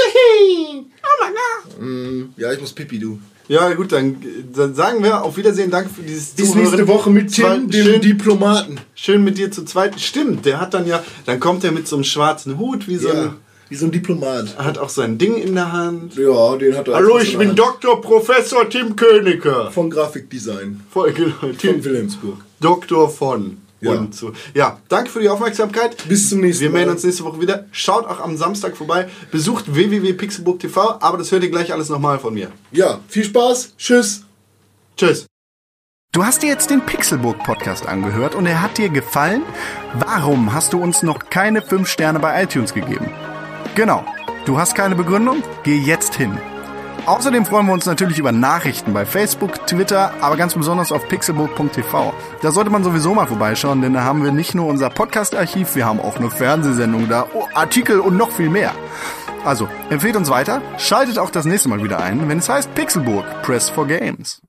Ähm, ja, ich muss Pipi, du. Ja, gut, dann, dann sagen wir auf Wiedersehen. Danke für dieses Bis Zuhören. nächste Woche mit Tim, dem schön, Diplomaten. schön mit dir zu zweit. Stimmt, der hat dann ja, dann kommt er mit so einem schwarzen Hut, wie so Ja, ein, wie so ein Diplomat. hat auch sein Ding in der Hand. Ja, den hat er. Hallo, ich bin eine Dr. Professor Tim Königer. Von Grafikdesign. Voll genau, Von Tim, Wilhelmsburg. Doktor von. Ja. Und so. Ja, danke für die Aufmerksamkeit. Bis zum nächsten Wir melden Mal. uns nächste Woche wieder. Schaut auch am Samstag vorbei. Besucht www.pixelbook.tv. Aber das hört ihr gleich alles nochmal von mir. Ja, viel Spaß. Tschüss. Tschüss. Du hast dir jetzt den Pixelburg Podcast angehört und er hat dir gefallen? Warum hast du uns noch keine 5 Sterne bei iTunes gegeben? Genau, du hast keine Begründung? Geh jetzt hin. Außerdem freuen wir uns natürlich über Nachrichten bei Facebook, Twitter, aber ganz besonders auf pixelburg.tv. Da sollte man sowieso mal vorbeischauen, denn da haben wir nicht nur unser Podcast-Archiv, wir haben auch eine Fernsehsendung da, oh, Artikel und noch viel mehr. Also, empfehlt uns weiter, schaltet auch das nächste Mal wieder ein, wenn es heißt Pixelburg, Press for Games.